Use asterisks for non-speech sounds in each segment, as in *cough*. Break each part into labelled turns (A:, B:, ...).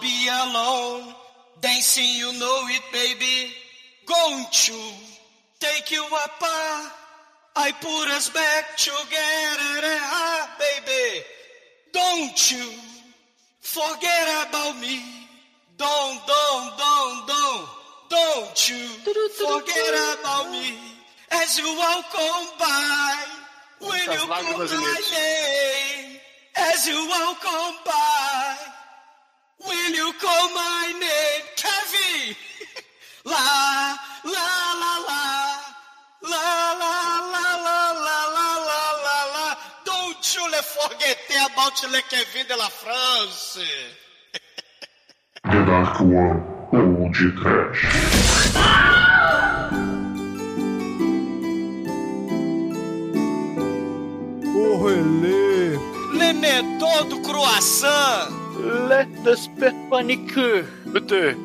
A: be alone. Dancing, you know it, baby. Going to take you apart. I put us back together, ah, baby. Don't you forget about me. Don't, don't, don't, don't. Don't you forget about me as you walk on by. When you call my name, as you walk on by. When you call my name, Kevin. *laughs* la, la, la, la. La, la, la, la, la, la, la, la, la. Don't you forget about Le Kevin de la France. *laughs*
B: The Dark One ou de Trash.
C: O relé.
A: Le Médon do Croissant.
D: Le Desperpanique.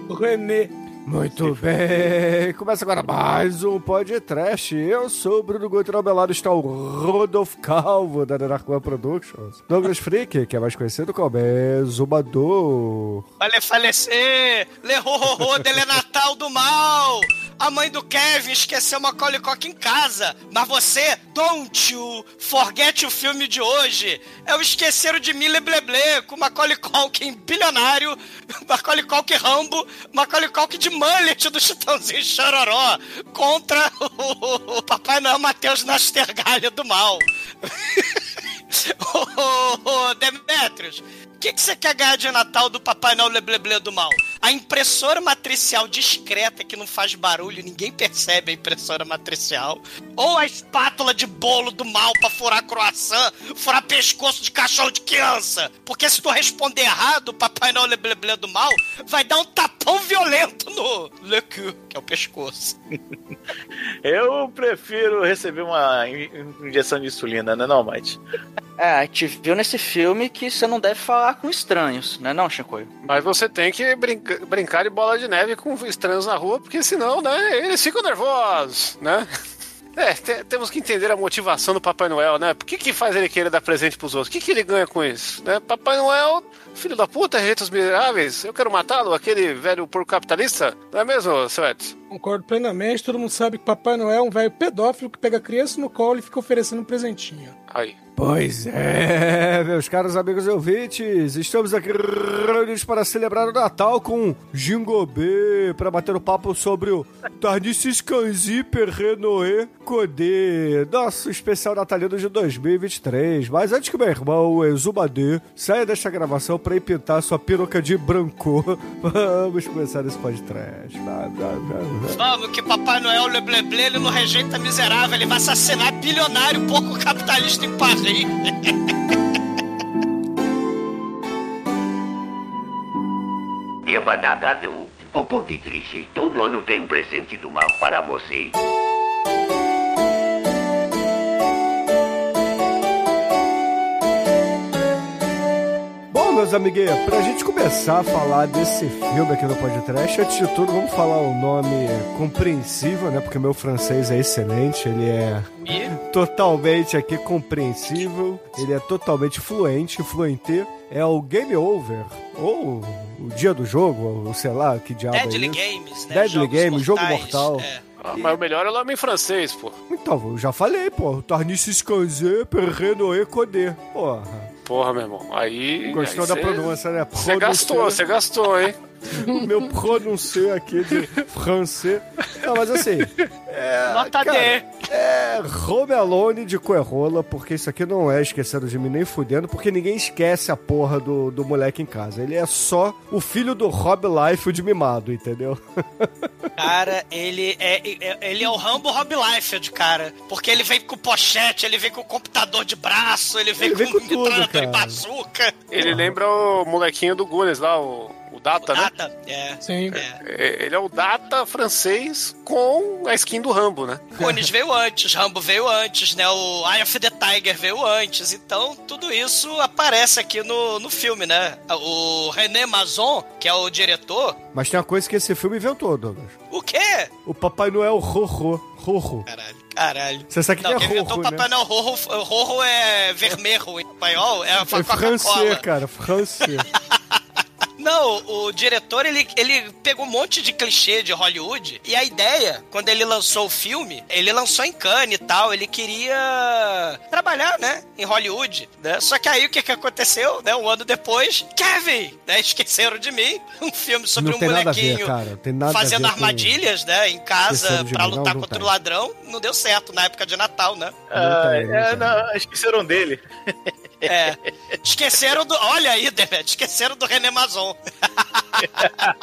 C: René. Muito bem, começa agora mais um podcast. Eu sou o Bruno Guter, ao meu lado está o Rodolfo Calvo, da Dark One Productions. Douglas Freak, que é mais conhecido como Exumador.
A: Vai falecer. Le ho, ho, ho, dele Natal do mal. A mãe do Kevin esqueceu uma Coca em casa. Mas você, don't you forget o filme de hoje. É o Esqueceram de Mille Bleble, com Macaulay Culkin bilionário, *laughs* Macaulay Culkin Rambo, Macaulay Culkin de mullet do Chitãozinho Chororó contra *laughs* o, Papai Noel Matheus Nastergalha do mal. *laughs* Ô, Demetrius, o que, que você quer ganhar de Natal do Papai Noel Lebleble do mal? A impressora matricial discreta que não faz barulho, ninguém percebe a impressora matricial. Ou a espátula de bolo do mal pra furar croissant, furar pescoço de cachorro de criança. Porque se tu responder errado, o Papai Noel Lebleble do mal vai dar um tapão violento no le cul, que é o pescoço. *laughs*
D: Eu prefiro receber uma in- injeção de insulina, né não, Mate?
E: É, gente viu nesse filme que você não deve falar com estranhos, né não, Chicoio?
F: Mas você tem que brinca- brincar de bola de neve com estranhos na rua, porque senão, né, eles ficam nervosos, né? *laughs* É, te- temos que entender a motivação do Papai Noel, né? Por que, que faz ele querer dar presente pros outros? O que, que ele ganha com isso? Né? Papai Noel, filho da puta, rejeitos miseráveis, eu quero matá-lo, aquele velho porco capitalista, não é mesmo, seu?
G: Concordo plenamente. Todo mundo sabe que Papai Noel é um velho pedófilo que pega a criança no colo e fica oferecendo um presentinho.
F: Aí.
C: Pois é, meus caros amigos e ouvintes, estamos aqui reunidos para celebrar o Natal com Jingobê, para bater o papo sobre o Tarnissis Canzi Perrenoé Codê, nosso especial natalino de 2023. Mas antes que meu irmão, o Exumadê, saia desta gravação para ir pintar sua peruca de branco, *laughs* vamos começar esse podcast. Vai, vai, vai.
A: Vamos, que Papai Noel Lebleble, ele não rejeita miserável, ele vai assassinar bilionário pouco capitalista em Paris.
H: E a batata o ponto triste. Todo ano tem um presente do mal para você.
C: Meus amiguinhos, pra gente começar a falar desse filme aqui no podcast, antes de tudo, vamos falar o nome compreensível, né? Porque meu francês é excelente, ele é totalmente aqui compreensível, ele é totalmente fluente, fluente. É o Game Over, ou o dia do jogo, ou sei lá, que diabo
A: Deadly
C: é isso.
A: Games, né?
C: Deadly
A: Jogos
C: Game, jogo
A: mortais,
C: mortal.
A: é.
F: Ah, mas o melhor é o nome em francês, pô.
C: Então, eu já falei, pô. Tarnissis Canzé, Perrenoé, Codê. Porra.
F: Porra, meu irmão. Aí.
C: Gostou
F: aí
C: da
F: cê-
C: pronúncia, né?
F: Você gastou, você gastou, hein? *laughs*
C: meu pronuncie aqui de francês. Não, mas assim. É,
A: Nota
C: cara,
A: D.
C: É Home Alone de Coerrola, porque isso aqui não é esquecendo de mim nem fudendo, porque ninguém esquece a porra do, do moleque em casa. Ele é só o filho do Rob Liefeld mimado, entendeu? *laughs*
A: Cara, ele é, é- ele é o Rambo Rob Liefeld, cara. Porque ele vem com pochete, ele vem com computador de braço, ele vem
C: Ele vem
A: com,
C: com tudo,
A: e
C: cara.
A: bazuca.
F: Ele lembra o molequinho do Gunes lá, o, o Data, né?
A: Nada. É.
G: Sim.
F: É, Ele é o Data francês com a skin do Rambo, né?
A: Goonies veio antes, Rambo veio antes, né? O Eye of the Tiger veio antes. Então, tudo isso aparece aqui no, no filme, né? O René Mazon, que é o diretor.
C: Mas tem uma coisa que esse filme inventou, Douglas.
A: O quê?
C: O Papai Noel Rorro. Rorro.
A: Caralho, caralho.
C: Você sabe o que
A: Não,
C: que é
A: quem inventou o Papai
C: né?
A: Noel Rorro, Rorro é vermelho em espanhol, é
C: É francês, cara, francês. *laughs*
A: Não, o diretor, ele, ele pegou um monte de clichê de Hollywood e a ideia, quando ele lançou o filme, ele lançou em Cannes e tal, ele queria trabalhar, né, em Hollywood, né? Só que aí o que que aconteceu, né, um ano depois, Kevin, né, esqueceram de mim, um filme sobre
C: Não
A: um
C: tem nada a ver,
A: molequinho
C: cara, não tem nada a
A: fazendo
C: ver com-
A: armadilhas, né, em casa pra
C: mim, não,
A: lutar
C: não
A: contra
C: tem.
A: o ladrão, não deu certo na época de Natal, né?
D: Ah, é, não, esqueceram dele.
A: É. Esqueceram do. Olha aí, Demet, esqueceram do René Mazon. *laughs*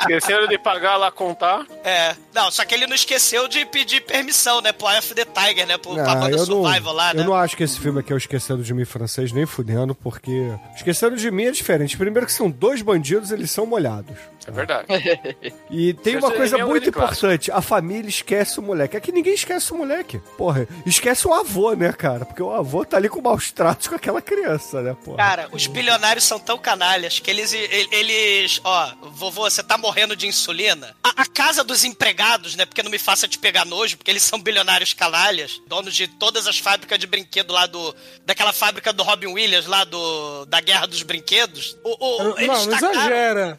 F: Esqueceram de pagar lá contar.
A: É. Não, só que ele não esqueceu de pedir permissão, né? Pro Eye of the Tiger, né? Pro, pra banda
C: não,
A: Survival lá, né?
C: eu não acho que esse filme aqui é o Esquecendo de Mim francês, nem fudendo, porque Esquecendo de Mim é diferente. Primeiro que são dois bandidos, eles são molhados.
F: É verdade. *laughs*
C: E tem uma coisa
F: é um
C: muito importante: a família esquece o moleque. Aqui ninguém esquece o moleque. Porra, esquece o avô, né, cara? Porque o avô tá ali com maus tratos com aquela criança, né, porra?
A: Cara, os bilionários são tão canalhas que eles, ele- eles, ó, vovô, você tá morrendo de insulina? A, a casa dos empregados, né, porque não me faça te pegar nojo, porque eles são bilionários canalhas, donos de todas as fábricas de brinquedo lá do, daquela fábrica do Robin Williams lá do, da Guerra dos Brinquedos. O, o,
G: Não,
A: eles
G: não exagera.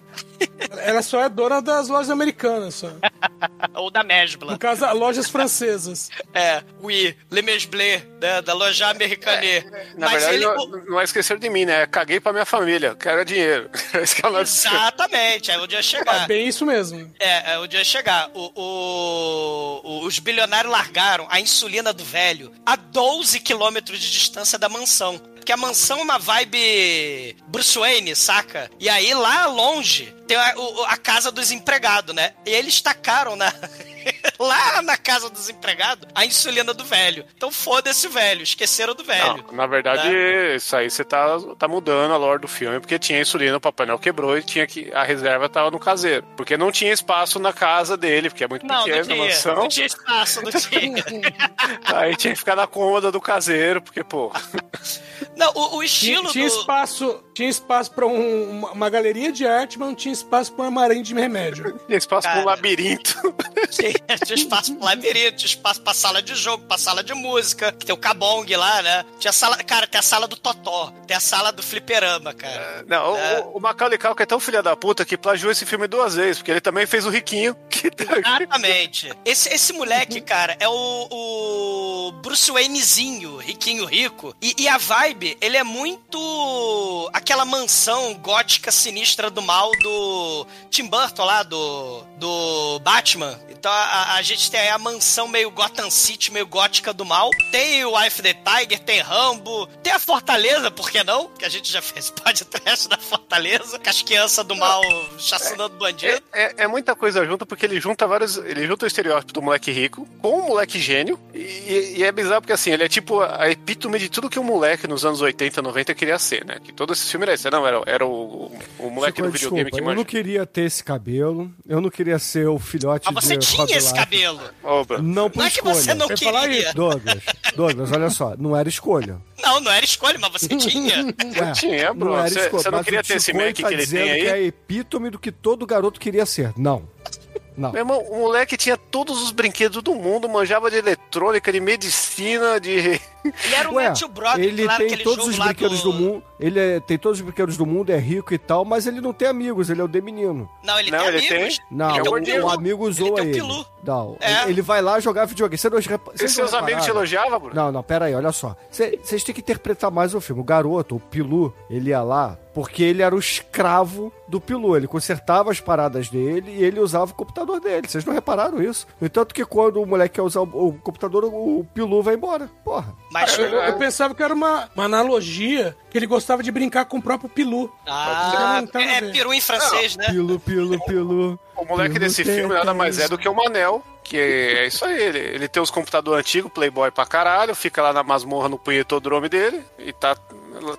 G: Ela só é dona das lojas americanas, só. *laughs*
A: Ou da Mesbla.
G: No caso, lojas francesas. *laughs*
A: É, oui, Le Mesblé, né, da loja americane.
F: Na
A: Mas
F: verdade,
A: ele...
F: não, não é esquecer de mim, né? Caguei pra minha família, quero dinheiro. *laughs* É
A: Exatamente, aí o dia
G: É
A: chegar.
G: bem isso mesmo.
A: É, é, o dia chegar. O, o- o- os bilionários largaram a insulina do velho a 12 quilômetros de distância da mansão. Porque a mansão é uma vibe Bruce Wayne, saca? E aí, lá longe, tem a, o- a casa dos empregados, né? E eles tacaram na... *laughs* lá na casa dos empregados a insulina do velho. Então foda-se o velho, esqueceram do velho.
F: Não, na verdade, isso aí você tá, tá mudando a lore do filme, porque tinha insulina, o Papai Noel quebrou e tinha que. A reserva tava no caseiro. Porque não tinha espaço na casa dele, porque é muito
A: Não, não
F: pequeno a
A: tinha.
F: mansão.
A: Não tinha espaço, não *laughs* tinha.
F: Aí tinha que ficar na cômoda do caseiro, porque, pô.
A: Não, o, o
G: Tinha,
A: estilo
G: tinha
A: do...
G: espaço, tinha espaço pra um- uma, uma galeria de arte, mas não tinha espaço pra um armarinho de remédio. *laughs* *laughs*
F: Tinha espaço pra um labirinto.
A: Tinha, tinha espaço pro labirinto, tinha espaço pra sala de jogo, pra sala de música, que tem o Kabong lá, né? Tinha sala. Cara, tem a sala do Totó, tem a sala do Fliperama, cara.
F: Não,
A: É.
F: o, o Macaulay Culkin é tão filha da puta que plagiou esse filme duas vezes, porque ele também fez o Riquinho, *laughs* que tá-
A: Exatamente. Esse, esse moleque, cara, é o, o Bruce Waynezinho, riquinho rico. E, e a vibe, ele é muito aquela mansão gótica sinistra do mal do Tim Burton lá, do, do Batman. Então a, a gente tem aí a mansão meio Gotham City, meio gótica do mal. Tem o Wife the Tiger, tem Rambo, tem a Fortaleza, por que não? Que a gente já *laughs* fez podcast da Fortaleza, com as crianças do mal chacinando bandido.
F: É, é- é muita coisa junto, porque ele junta vários. Ele junta o estereótipo do moleque rico com o moleque gênio. E, e é bizarro porque assim, ele é tipo a epítome de tudo que um moleque nos anos 80, 90 queria ser, né? Que todo esse filme era isso. Não, era, era o, o moleque
C: Chico,
F: do videogame
C: desculpa,
F: que
C: eu não queria ter esse cabelo, eu não queria ser o filhote
A: Ah, você
C: de
A: tinha
C: Rob
A: esse
C: Life.
A: cabelo.
F: Oba.
C: Não por
A: Não é que
C: escolha.
A: você não
G: Eu falar
A: queria.
C: Douglas, Douglas, olha só, não era escolha.
A: Não, não era escolha, mas você tinha. *laughs*
C: Ué,
F: tinha, Bruno.
C: era
F: Você-
C: escolha,
F: você não
C: mas
F: queria ter esse Mac
C: tá
F: que ele
C: dizendo
F: tem aí?
C: que é a epítome do que todo garoto queria ser. Não. Não.
F: Meu irmão, o moleque tinha todos os brinquedos do mundo, manjava de eletrônica, de medicina, de.
A: Ele era o
C: Ué,
A: Matthew Broderick
C: ele
A: lá
C: tem todos
A: jogo
C: os brinquedos do,
A: do...
C: mundo, ele é- tem todos os brinquedos do mundo, é rico e tal, mas ele não tem amigos, ele é o de menino.
A: Não, ele
F: Não,
A: tem
F: ele
A: amigos.
C: Não,
A: ele tem
C: o,
A: um pilu.
C: o amigo zoa
A: tem um
C: ele.
A: pilu.
C: Não,
A: É.
C: ele- ele vai lá jogar videogame. Você não, vocês
F: E
C: não
F: seus amigos te elogiavam, Bruno?
C: Não, não, pera aí, olha só. Vocês têm que interpretar mais o filme. O garoto, o Pilu, ele ia lá porque ele era o escravo do Pilu. Ele consertava as paradas dele e ele usava o computador dele. Vocês não repararam isso? No entanto que quando o moleque quer usar o, computador, o, Pilu vai embora. Porra.
A: Mas...
G: Eu, eu pensava que era uma, uma analogia que ele gostava de brincar com o próprio Pilu.
A: Ah,
G: Não
A: é
G: ver.
A: peru em francês, né?
C: Pilu, Pilu, Pilu.
F: O moleque
C: Pilu
F: desse filme nada mais é do que o Manel, que é isso aí. Ele, ele tem os computadores antigos, Playboy pra caralho, fica lá na masmorra no punhetodrome dele e tá,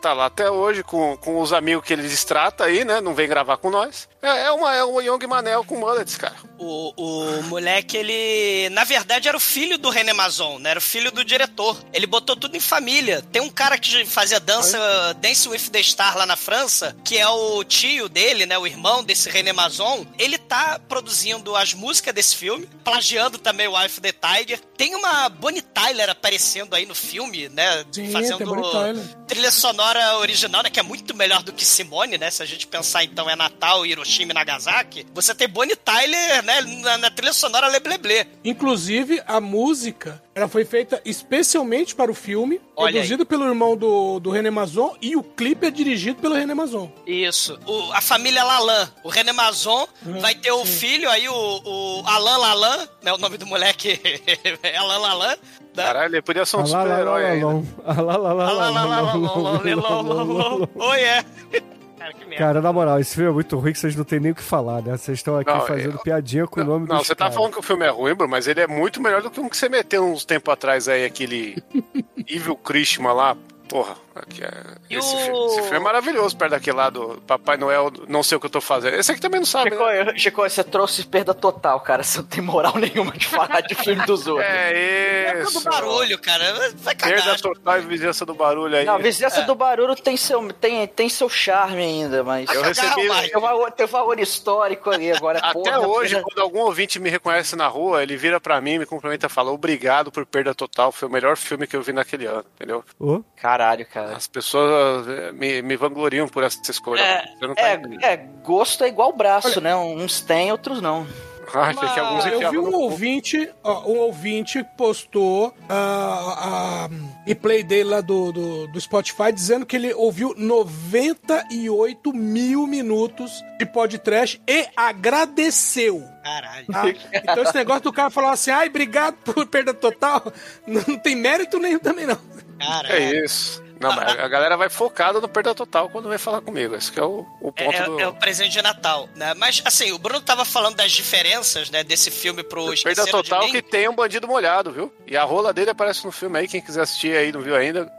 F: tá lá até hoje com, com os amigos que ele distrata aí, né? Não vem gravar com nós. É, é, uma, é um Young Manel com mullets, cara.
A: O, O, moleque, ele. Na verdade, era o filho do René Mazon, né? Era o filho do diretor. Ele botou tudo em família. Tem um cara que fazia dança, Dance with the Star lá na França, que é o tio dele, né? O irmão desse René Mazon. Ele tá produzindo as músicas desse filme, plagiando também o Wife the Tiger. Tem uma Bonnie Tyler aparecendo aí no filme, né?
G: Sim,
A: fazendo trilha sonora original, né? Que é muito melhor do que Simone, né? Se a gente pensar, então, é Natal, Hiroshima e Nagasaki. Você tem Bonnie Tyler, né? Na, na trilha sonora Lebleble.
G: Inclusive, a música ela foi feita especialmente para o filme,
A: Olha
G: produzido pelo irmão do, do René Mazon, e o clipe é dirigido pelo René Mazon.
A: Isso. O- a família Lalan. O René Mazon vai ter o filho aí, o, o Alan Lalan, né? O nome do moleque é Alan Lalan. Né?
F: Caralho, ele podia ser um
C: Ah
F: super-herói aí. né?
C: Ah lá.
A: Oi, é. Cara, que merda.
C: Cara, na moral, esse filme é muito ruim que vocês não tem nem o que falar, né? Vocês estão aqui
F: Não,
C: fazendo
F: eu-
C: piadinha com o nome
F: Não,
C: dos
F: você tá falando que o filme é ruim, Bruno, mas ele é muito melhor do que um que você meteu uns tempo atrás aí, aquele *laughs* Evil Christmas lá. Porra, aqui é-
A: E
F: esse,
A: o-
F: filme, esse filme é maravilhoso perto daquele lá do Papai Noel, não sei o que eu tô fazendo. Esse aqui também não sabe,
E: Chico,
F: né?
E: eu- Chico, você trouxe perda total, cara. Você não tem moral *laughs* nenhuma de falar de filme dos *laughs* outros.
F: É
A: É
F: isso.
A: do barulho, cara. Vai
F: Perda
A: cagar.
F: total e vizinhança do barulho aí.
E: Não, a vizinhança
A: É.
E: do barulho tem seu, tem, tem seu charme ainda, mas.
F: Eu recebi-
E: Tem valor, tem valor histórico ali agora. *laughs*
F: Até
E: porra,
F: hoje,
E: perda-
F: quando algum ouvinte me reconhece na rua, ele vira pra mim, me cumprimenta e fala: Obrigado por perda total. Foi o melhor filme que eu vi naquele ano, entendeu?
C: Ô,
E: Caralho, cara.
F: As pessoas eh, me, me vangloriam por essa escolha.
E: É,
F: não tá
E: é, é, gosto é igual braço, né? Uns tem, outros não.
F: Ai, que alguns
G: Ah, eu vi um
F: no
G: ouvinte, ó, um ouvinte postou a, a replay dele lá do, do, do Spotify dizendo que ele ouviu 98 mil minutos de podcast e agradeceu.
A: Caralho.
G: tá? Então esse negócio do cara falar assim, ai, obrigado por perda total, *laughs* não tem mérito nenhum também não.
A: Caralho.
F: É isso. Não, mas a galera vai focada no perda total quando vem falar comigo. Esse que é o, o
A: É,
F: ponto
A: é-
F: do.
A: é o presente de Natal, né? Mas, assim, o Bruno tava falando das diferenças, né, desse filme pro
F: Perda total que tem um bandido molhado, viu? E a rola dele aparece no filme aí. Quem quiser assistir aí, não viu ainda.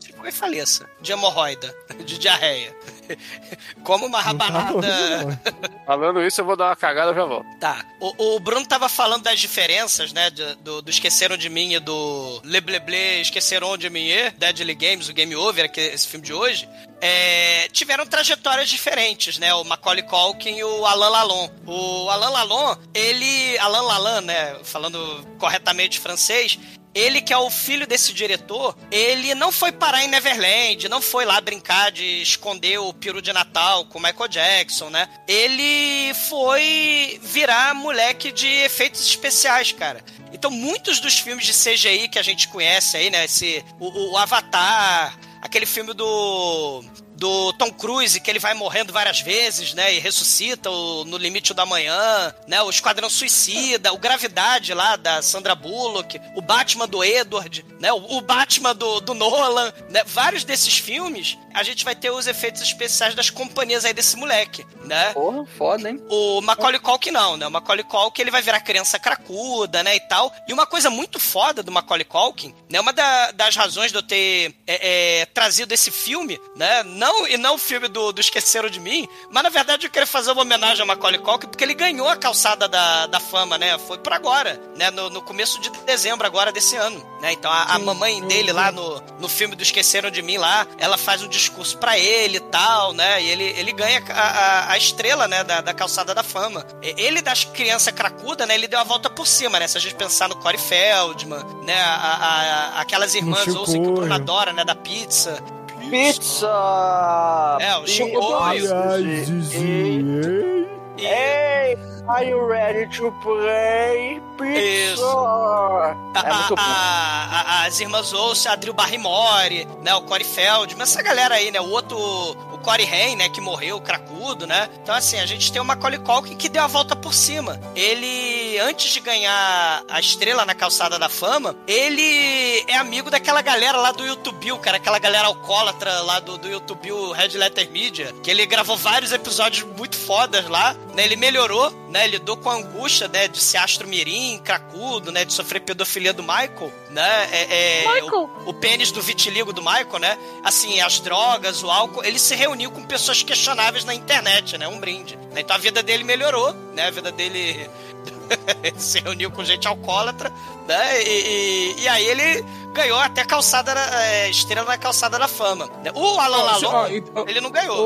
A: Tipo, e faleça. De hemorroida. *laughs* De diarreia. *laughs* Como uma
C: tá
A: rabanada...
F: Falando isso, eu vou dar uma cagada e já volto.
A: Tá. O, o Bruno tava falando das diferenças, né? de- do, do Esqueceram de Mim e do Lebleble Esqueceram de Mim e Deadly Games, o Game Over, que é esse filme de hoje. é, tiveram trajetórias diferentes, né? O Macaulay Culkin e o Alain Lalon. O Alain Lalon, ele... Alain Lalon, né? Falando corretamente francês... Ele, que é o filho desse diretor, ele não foi parar em Neverland, não foi lá brincar de esconder o peru de Natal com o Michael Jackson, né? Ele foi virar moleque de efeitos especiais, cara. Então, muitos dos filmes de CGI que a gente conhece aí, né? Esse, o, o Avatar, aquele filme do do Tom Cruise, que ele vai morrendo várias vezes, né? E ressuscita o No Limite da Manhã, né? O Esquadrão Suicida, o Gravidade lá da Sandra Bullock, o Batman do Edward, né? O, o Batman do, do Nolan, né? Vários desses filmes, a gente vai ter os efeitos especiais das companhias aí desse moleque, né?
E: Porra, foda, hein?
A: O Macaulay Culkin não, né? O Macaulay Culkin ele vai virar criança cracuda, né, e tal. E uma coisa muito foda do Macaulay Culkin, né? Uma da- das razões de eu ter é, é, trazido esse filme, né? Não, e não o filme do, do Esqueceram de Mim, mas na verdade eu queria fazer uma homenagem ao Macaulay Culkin porque ele ganhou a calçada da, da fama, né? Foi por agora, né? No, no começo de dezembro agora desse ano, né? Então a, a mamãe dele lá no, no filme do Esqueceram de Mim lá, ela faz um discurso pra ele e tal, né? E ele, ele ganha a, a, a estrela, né? Da, da calçada da fama. Ele das crianças cracuda, né? Ele deu a volta por cima, né? Se a gente pensar no Corey Feldman, né? A, a- a- aquelas irmãs ouçam que o Bruno adora, né? Da pizza.
E: Pizza!
A: É, o Chico
E: Pizza!
A: Olho.
C: Ai,
E: E-
C: Zizi,
A: E-
E: Ei, are you ready to play? Pizza!
A: Isso.
E: É muito bom. *laughs*
A: as irmãs Olsen, a Drew Barrymore, né? O Corey Feldman, essa galera aí, né? O outro, Corey Haim, né? Que morreu, cracudo, né? Então, assim, a gente tem o Macaulay Culkin que deu a volta por cima. Ele, antes de ganhar a estrela na calçada da fama, ele é amigo daquela galera lá do YouTube, cara. Aquela galera alcoólatra lá do, do YouTube, Red Letter Media, que ele gravou vários episódios muito fodas lá, né? Ele melhorou, né? Ele lidou com a angústia, né? De ser astro mirim, cracudo, né? De sofrer pedofilia do Michael, né? É, é,
I: Michael.
A: O, o pênis do vitiligo do Michael, né? Assim, as drogas, o álcool. Ele se reuniu reuniu com pessoas questionáveis na internet, né? Um brinde. né? Então a vida dele melhorou, né? A vida dele *laughs* se reuniu com gente alcoólatra, né? E, e- e aí ele ganhou até calçada, na- é, estrela na calçada da fama. O Alan Lalon,
G: ó,
A: ele não ganhou.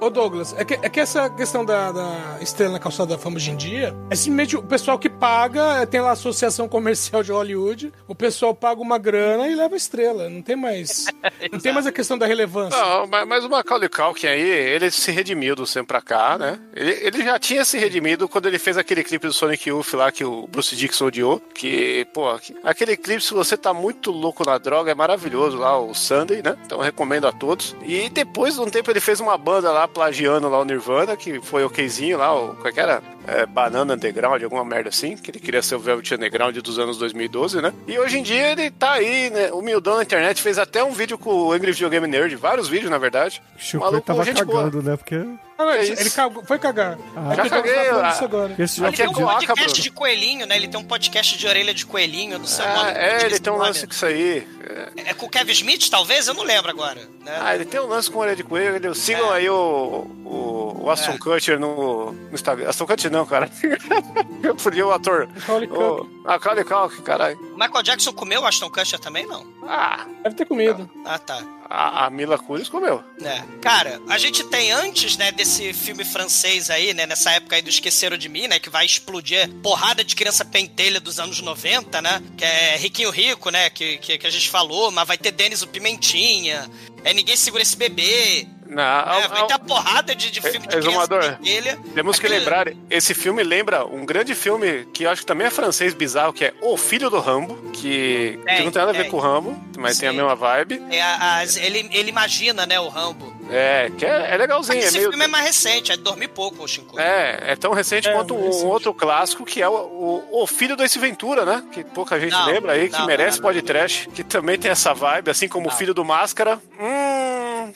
G: Ô, ô, Douglas, é que, é que essa questão da, da estrela na calçada da fama hoje em dia é simplesmente o pessoal que paga, tem lá a Associação Comercial de Hollywood, o pessoal paga uma grana e leva a estrela. Não tem mais. *laughs* não tem mais a questão da relevância.
F: Não, mas, mas o Macaulay Culkin aí, ele se redimiu do sempre pra cá, né? Ele, ele já tinha se redimido quando ele fez aquele clipe do Sonic Youth lá que o Bruce Dixon odiou. Que, pô, que- aquele clipe, se você tá muito louco na droga, é maravilhoso lá, o Sunday, né? Então recomendo a todos. E depois de um tempo ele fez uma banda lá, plagiando lá o Nirvana, que foi okzinho lá, o, qual que era? É, Banana Underground, alguma merda assim, que ele queria ser o Velvet Underground dos anos 2012, né? E hoje em dia ele tá aí, né? Humildão na internet, fez até um vídeo com o Angry Video Game Nerd, vários vídeos, na verdade.
C: O Chico
F: Maluco,
C: tava
F: gente boa.
C: cagando, né? Porque.
G: Ah, não,
F: é
G: ele, cagou- foi cagar.
C: Ah,
F: já
G: Douglas
F: caguei,
G: tá agora.
C: esse
A: Ele tem um podcast
F: Bruno.
A: de coelhinho, né? Ele tem um podcast de orelha de coelhinho no seu
F: Ah,
A: nome.
F: é, ele tem um lance com isso aí. É.
A: É com o Kevin Smith, talvez? Eu não lembro agora. Né?
F: Ah, ele tem um lance com orelha de coelho. Sigam
A: É.
F: aí o, o, o Aston
A: É.
F: Kutcher no, no Instagram. Aston Kutcher não, cara. *laughs* Eu fudi o ator.
G: Macaulay
F: O, ah, Macaulay Culkin, caralho.
A: Michael Jackson comeu Ashton Kutcher também, não?
F: Ah,
G: Deve ter comido.
A: Ah, tá.
F: a, a Mila Kunis comeu.
A: É. Cara, a gente tem antes, né, desse filme francês aí, né, nessa época aí do Esqueceram de Mim, né, que vai explodir porrada de criança pentelha dos anos 90, né, que é Riquinho Rico, né, que, que, que a gente falou, mas vai ter Denis o Pimentinha, é Ninguém Segura Esse Bebê,
F: Não, ao-
A: vai ter a porrada de, de filme de
F: É,
A: criança
F: Exumador. Temos que lembrar, esse filme lembra um grande filme que eu acho que também é francês bizarro, que é O Filho do Rambo, que, que
A: Tem,
F: não tem nada a ver
A: tem.
F: com o Rambo, mas tem a
A: Sim.
F: mesma vibe.
A: É, a- as- ele, ele imagina, né, o Rambo.
F: É, que é, é legalzinho.
A: Mas
F: É,
A: esse
F: meio,
A: filme é mais recente, é de dormir pouco, o Shinko.
F: é, é tão recente
G: É,
F: quanto um
G: recente.
F: outro clássico que é o, o, o Filho do Ace Ventura, né? Que pouca gente
A: Não,
F: lembra aí, que
A: não,
F: merece
A: não, não.
F: podcast, que também tem essa vibe, assim como o. Filho do Máscara. Hum,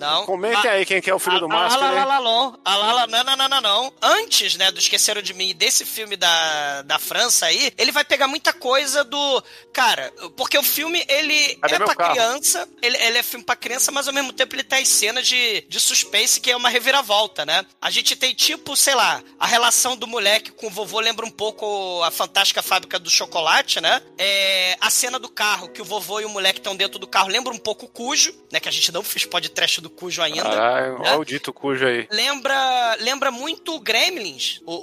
A: Não.
F: comentem
A: Ah,
F: aí quem que é o Filho do
A: A-
F: Máscara. hein?
A: Alalalon, alala- não, não, não, não, não. Antes, né, do Esqueceram de Mim, desse filme da, da França aí, ele vai pegar muita coisa do... Cara, porque o filme, ele
F: Cadê
A: é pra
F: carro?
A: criança, ele, ele é filme pra criança, mas ao mesmo tempo ele tem cenas de, de suspense que é uma reviravolta, né? A gente tem, tipo, sei lá, a relação do moleque com o vovô lembra um pouco a fantástica fábrica do chocolate, né? É, a cena do carro, que o vovô e o moleque estão dentro do carro, lembra um pouco o Cujo, né? Que a gente não fez podcast do Cujo ainda.
F: Caralho,
A: né?
F: olha o dito cujo aí.
A: Lembra, lembra muito o Gremlins, o,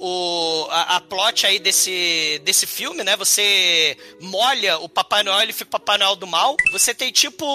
A: o- a, a plot aí desse, desse filme, né? Você molha o Papai Noel, ele fica o Papai Noel do mal. Você tem tipo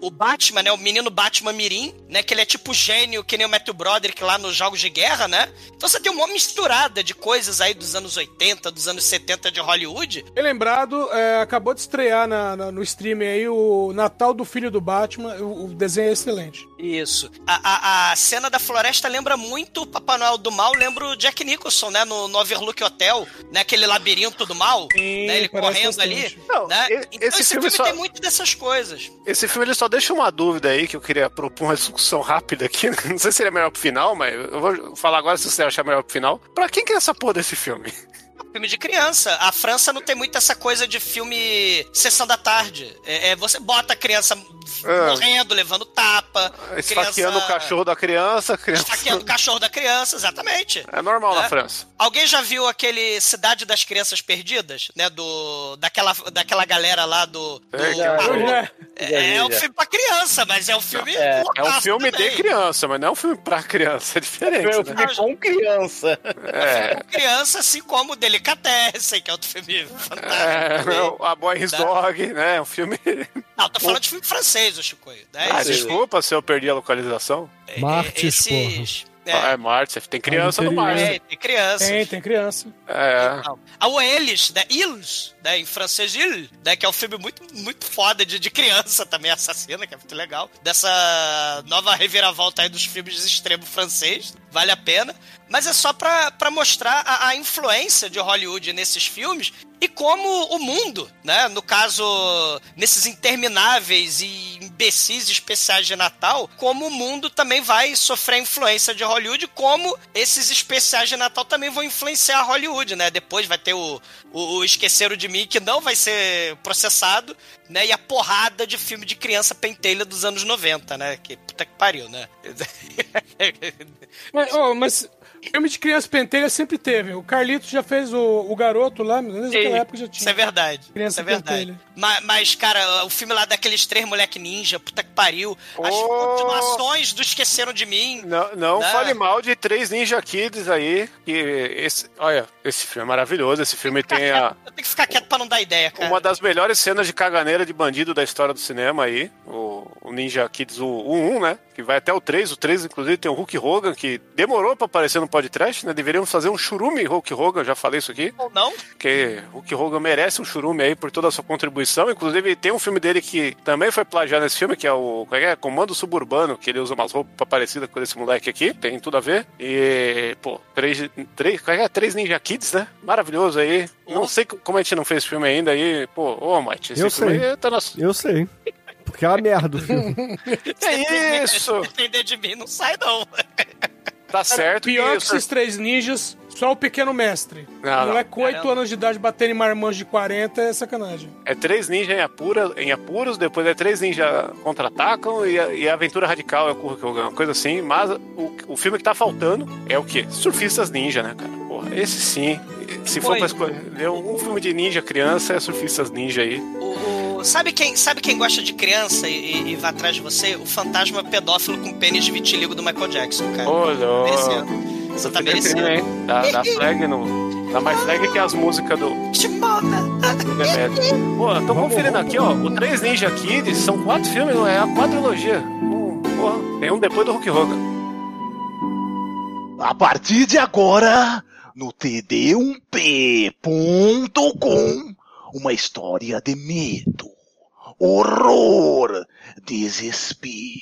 A: o Batman, né? O menino Batman Mirim, né? Que ele é tipo gênio, que nem o Matthew Broderick lá nos Jogos de Guerra, né? Então você tem uma misturada de coisas aí dos anos 80, dos anos 70 de Hollywood.
G: Bem lembrado, é, acabou de estrear na- na- no streaming aí o Natal do Filho do Batman. O, o desenho é excelente.
A: Isso. A, a, a cena da floresta lembra muito o Papai Noel do Mal, lembra o Jack Nicholson, né? No, no Overlook Hotel, né? Aquele labirinto do mal,
G: Sim,
A: né? Ele correndo
G: bastante.
A: ali.
F: Não,
A: né? Então
F: esse
A: esse,
F: filme
A: filme,
F: só-
A: tem muito dessas coisas.
F: Esse filme ele só deixa uma dúvida aí que eu queria propor uma discussão rápida aqui. *laughs* Não sei se seria melhor pro final, mas eu vou falar agora se você achar melhor pro final. Pra quem que é essa porra desse filme?
A: Filme de criança. A França não tem muito essa coisa de filme sessão da tarde. É, é, você bota a criança
F: Ah.
A: morrendo, levando tapa.
F: Esfaqueando o cachorro da criança, criança.
A: Esfaqueando o cachorro da criança, exatamente.
F: É normal na
A: É.
F: França.
A: Alguém já viu aquele Cidade das Crianças Perdidas, né? Do daquela, daquela galera lá do, do
F: É,
A: É, é um filme pra criança, mas é um filme
D: É,
F: É um filme
A: também.
F: de criança, mas não é um filme pra criança, é diferente.
D: Foi um
F: né?
D: filme com criança.
F: É,
A: Criança, assim como Delicatessen, que é outro filme fantástico.
F: é, o- a Boy His
A: Tá.
F: Dog, né? Um filme.
A: Não, tô falando de filme francês, o Chico. Né?
F: Ah,
A: Esses-
F: desculpa se eu perdi a localização.
A: é,
C: Martes,
A: esses-
F: Ah,
A: É,
F: é Marte, tem criança
C: Ah,
F: no Marte.
A: é, tem criança.
G: Tem, tem criança.
F: É.
A: Não. A o Eles, né? Ils, né? Em francês, Il, né? Que é um filme muito, muito foda de, de criança também, assassina, que é muito legal. Dessa nova reviravolta aí dos filmes de extremo francês. Vale a pena. Mas é só pra, pra mostrar a, a influência de Hollywood nesses filmes e como o mundo, né? No caso, nesses intermináveis e imbecis especiais de Natal, como o mundo também vai sofrer a influência de Hollywood, como esses especiais de Natal também vão influenciar Hollywood, né? Depois vai ter o, o, o Esqueceram de Mim, que não vai ser processado, né? E a porrada de filme de criança pentelha dos anos 90, né? Que puta que pariu, né? *laughs*
G: Mas, oh, mas filme de criança pentelha sempre teve. O Carlitos já fez o, o garoto lá, mas naquela época já tinha.
A: Isso é verdade.
G: Criança
A: Isso é verdade.
G: pentelha.
A: Mas, mas, cara, o filme lá daqueles três moleque ninja, puta que pariu. As
F: Oh!
A: continuações do Esqueceram de Mim.
F: Não, não
A: Né?
F: fale mal de três Ninja Kids aí. Que esse, olha, esse filme é maravilhoso. Esse filme tem a,
A: Eu tenho que ficar quieto pra não dar ideia, cara.
F: uma das melhores cenas de caganeira de bandido da história do cinema aí. O, o Ninja Kids, o, o 1, né? Que vai até o 3. O 3, inclusive, tem o Hulk Hogan, que demorou pra aparecer no podcast, né? Deveríamos fazer um churume Hulk Hogan, já falei isso aqui.
A: Ou não?
F: Porque Hulk Hogan merece um churume aí por toda a sua contribuição. Inclusive, tem um filme dele que também foi plagiado nesse filme, que é o é que é? Comando Suburbano, que ele usa umas roupas parecidas com esse moleque aqui. Tem tudo a ver. E, pô, três, três, é é? três Ninja Kids, né? Maravilhoso aí. Não sei como a gente não fez esse filme ainda aí. Pô, ô, Mate, esse
C: Eu
F: filme
C: sei.
F: aí tá na...
C: Eu sei. Porque é uma merda o filme. *laughs*
F: É isso! *laughs*
A: Depender de mim, não sai, não. *laughs*
F: Tá certo.
G: Pior que esses três ninjas, só o pequeno mestre.
F: Não,
G: Não, é com 8
A: Caramba.
G: anos de idade batendo em marmanjos de 40 é sacanagem.
F: É três ninjas em, apura, em apuros, depois é três ninjas contra-atacam e, a- e a aventura radical é o uma coisa assim. Mas o, o filme que tá faltando é o quê? Surfistas Ninja, né, cara? Porra, esse sim. Se for
A: Oi.
F: pra escolher um filme de ninja criança, é Surfistas Ninja aí.
A: O, o- sabe, quem, sabe quem gosta de criança e, e- e vai atrás de você? O fantasma pedófilo com pênis de vitiligo do Michael Jackson, cara.
F: Olha,
A: Merecendo. Você tá merecendo.
F: hein? Dá, dá flag no. Dá mais flag que as músicas do, Demetrio. Pô, tô conferindo aqui, ó. O Três Ninja Kids são quatro filmes, não é? A quadrilogia. Hum, porra, tem um depois do Hulk Hogan.
I: A partir de agora, no td1p.com, uma história de medo, horror, desespero.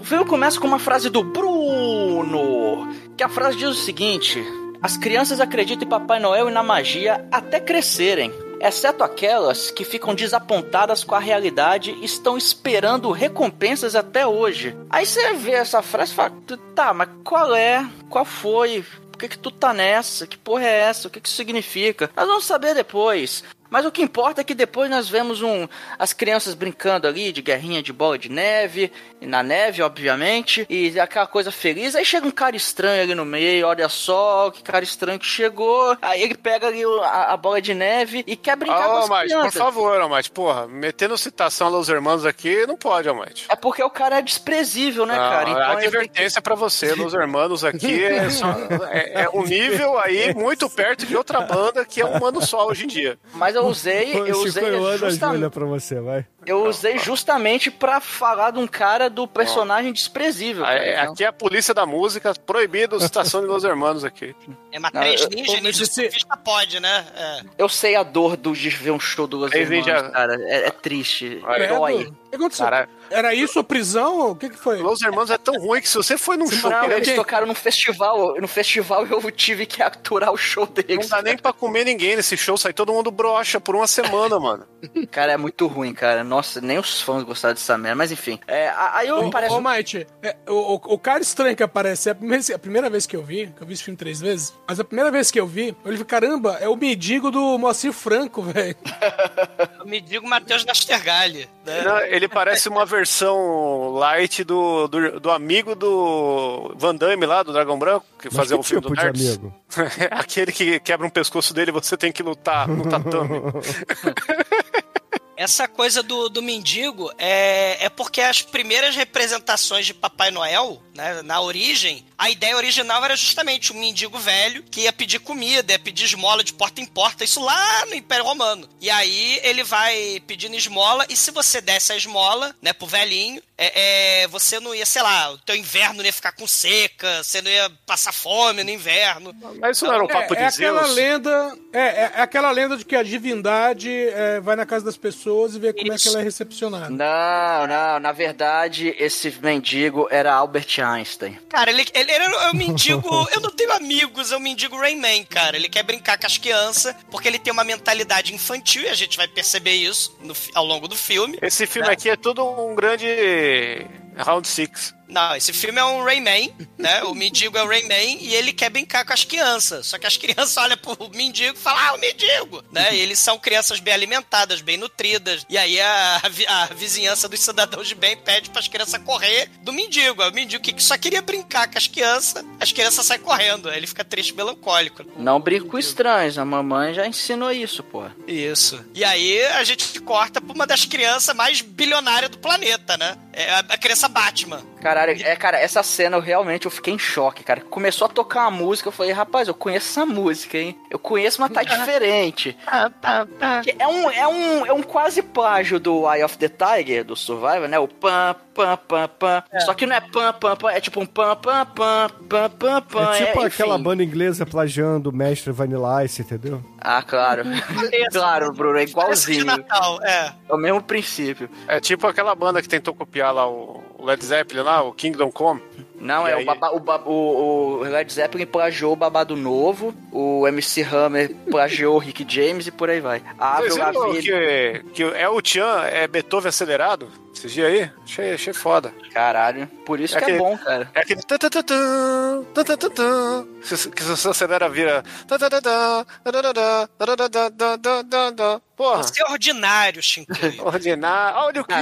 E: O filme começa com uma frase do Bruno, que a frase diz o seguinte: As crianças acreditam em Papai Noel e na magia até crescerem, exceto aquelas que ficam desapontadas com a realidade e estão esperando recompensas até hoje. Aí você vê essa frase e fala: Tá, mas qual é? Qual foi? Que, que tu tá nessa? Que porra é essa? O que, que isso significa? Nós vamos saber depois. Mas o que importa é que depois nós vemos um, as crianças brincando ali de guerrinha de bola de neve, na neve, obviamente, e aquela coisa feliz. Aí chega um cara estranho ali no meio, olha só que cara estranho que chegou. Aí ele pega ali a, a bola de neve e quer brincar com
F: Ô,
E: as
F: por
E: crianças.
F: favor, Almighty, porra, metendo citação aos irmãos aqui, não pode, Almighty.
E: É porque o cara é desprezível, né, cara?
F: Não,
E: Então
F: a
E: ele tem que-
F: advertência pra você, Los Hermanos aqui é, só- é- é um nível aí muito perto de outra banda que é um mano só hoje em dia.
E: Mas eu eu usei
C: eu a
E: justamente.
C: Pra você, vai.
E: Eu usei justamente pra falar de um cara do personagem desprezível. cara.
F: É,
E: Então,
F: Aqui é a polícia da música, proibido citação de Los Hermanos aqui.
A: É, mas
E: Não,
A: três
E: eu-
A: ninjas,
G: mas
A: ninja surfista pode, né? É.
E: Eu sei a dor do, de ver um show do Los Hermanos,
F: ninja-
E: cara. É, é triste.
F: Olha,
E: Dói.
G: Credo. O que aconteceu?
F: Cara,
G: Era isso a prisão? O que, que foi?
F: Los Hermanos é tão ruim que se você foi num show
E: Não, eles
F: não
E: tocaram num festival. No festival eu tive que aturar o show deles.
F: dá nem pra comer ninguém nesse show, sai todo mundo brocha por uma semana, mano. *laughs*
E: Cara, é muito ruim, cara. Nossa, nem os fãs gostaram dessa merda. Mas enfim. É, a- aí eu
G: Ô,
E: parece.
G: ô, Might, é, o, o, o cara estranho que aparece, é a primeira, a primeira vez que eu vi, que eu vi esse filme três vezes, mas a primeira vez que eu vi, eu falei, caramba, é o mendigo do Moacir Franco, *laughs* velho. *laughs*
A: Eu me digo Matheus Nastergalli. Né?
F: Não, ele parece uma versão light do, do, do amigo do Van Damme lá, do Dragão Branco, que
C: Mas
F: fazia
C: que
F: o filme
C: tipo
F: do Nerds.
C: amigo? *laughs*
F: Aquele que quebra um pescoço dele você tem que lutar no *laughs* tatame.
A: Essa coisa do, do mendigo é, é porque as primeiras representações de Papai Noel, né, na origem, a ideia original era justamente um mendigo velho que ia pedir comida, ia pedir esmola de porta em porta, isso lá no Império Romano. E aí ele vai pedindo esmola, e se você desse a esmola, né, pro velhinho, é, é, você não ia, sei lá, o teu inverno não ia ficar com seca, você não ia passar fome no inverno.
F: Mas isso não era um papo
G: é,
F: de
G: é aquela
F: Zeus?
G: lenda, é, é, é aquela lenda de que a divindade é, vai na casa das pessoas e vê como é que
A: Isso.
G: ela é recepcionada.
E: Não, não, na verdade, esse mendigo era Albert Einstein.
A: Cara, ele, ele era é um mendigo. eu não tenho amigos, é um mendigo Rayman, cara. Ele quer brincar com as crianças porque ele tem uma mentalidade infantil e a gente vai perceber isso no ao longo do filme.
F: Esse filme
A: É.
F: aqui é tudo um grande Round Six.
A: Não, esse filme é um Rayman, né? O mendigo é o Rayman e ele quer brincar com as crianças. Só que as crianças olham pro mendigo e falam, ah, o mendigo! Né? E eles são crianças bem alimentadas, bem nutridas. E aí a, a vi- a vizinhança dos cidadãos de bem pede pras crianças correr do mendigo. Aí o mendigo que só queria brincar com as crianças, as crianças saem correndo. Aí ele fica triste, melancólico.
E: Não brinco com estranhos, a mamãe já ensinou isso, pô.
A: Isso. E aí a gente corta pra uma das crianças mais bilionárias do planeta, né? É a, a criança Batman.
E: Caralho, é, cara, essa cena eu realmente eu fiquei em choque, cara. Começou a tocar uma música, eu falei, rapaz, eu conheço essa música, hein? Eu conheço, mas tá diferente. Que É um, é um, é um quase plágio do Eye of the Tiger, do Survivor, né? O pam, pam, pam, pam. Só que não é pam, pam, pam, é tipo um pam, pam, pam, pam, pam, pam.
C: É tipo
E: enfim.
C: aquela banda inglesa plagiando o mestre Vanilla Ice, entendeu?
E: Ah, claro. *laughs* claro, Bruno, é igualzinho.
A: Natal, é.
E: É o mesmo princípio.
F: É tipo aquela banda que tentou copiar lá o o Led Zeppelin lá, o Kingdom Come.
E: Não,
F: e
E: é
F: aí...
E: o, babá, o, o, o Led Zeppelin plagiou o Babado Novo, o MC Hammer plagiou o Rick James e por aí vai. A Avril Lavigne...
F: Que, que é o Tian, é Beethoven acelerado? Esses dias aí? Achei, achei foda.
E: Caralho, por isso
F: é
E: que
F: aquele,
E: é bom, cara.
F: É aquele Que se você acelera vira Porra.
A: Você é ordinário, Shinkoi.
F: ordinário. Olha o
E: que.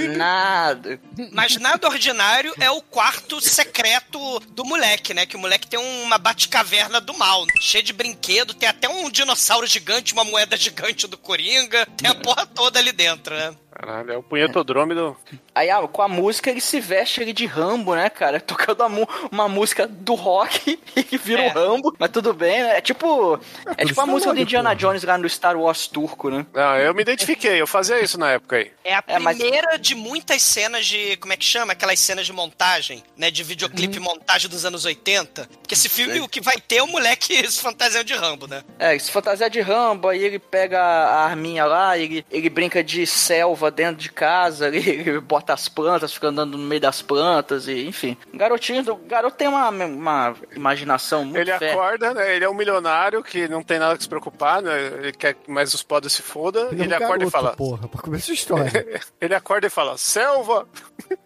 A: Mas nada ordinário é o quarto secreto do moleque, né? Que o moleque tem uma bate-caverna do mal, cheio de brinquedo, tem até um dinossauro gigante, uma moeda gigante do Coringa, tem a porra toda ali dentro, né?
F: Caralho, é o punhetodrome do...
E: Aí ah, com a música ele se veste ele de Rambo, né, cara? *laughs* Tocando uma, música do rock *laughs* e vira
A: É.
E: o Rambo, mas tudo bem, né? É tipo. É,
C: por
E: tipo a
C: tá
E: música do Indiana
C: porra.
E: Jones lá no Star Wars turco, né?
F: Não, eu me identifiquei, eu fazia isso na época aí.
A: É a
E: É, mas-
A: primeira de muitas cenas de. Como é que chama? Aquelas cenas de montagem, né? De videoclipe montagem dos anos 80. Porque esse filme, o que vai ter é o moleque *laughs* se fantasiando de Rambo, né?
E: É, se fantasia de Rambo, aí ele pega a arminha lá, ele, ele brinca de selva dentro de casa, ele, *laughs* ele bota as plantas, fica andando no meio das plantas, e enfim. O garotinho, do- o garoto tem uma, uma imaginação muito
F: Ele
E: fértil.
F: acorda, né? Ele é um milionário que não tem nada que se preocupar, né? Ele quer que mais os pobres se foda.
C: Ele,
F: Ele,
C: é um
F: acorda e
C: garoto,
F: fala.
C: porra, pra começar a história. *laughs*
F: Ele acorda e fala, selva!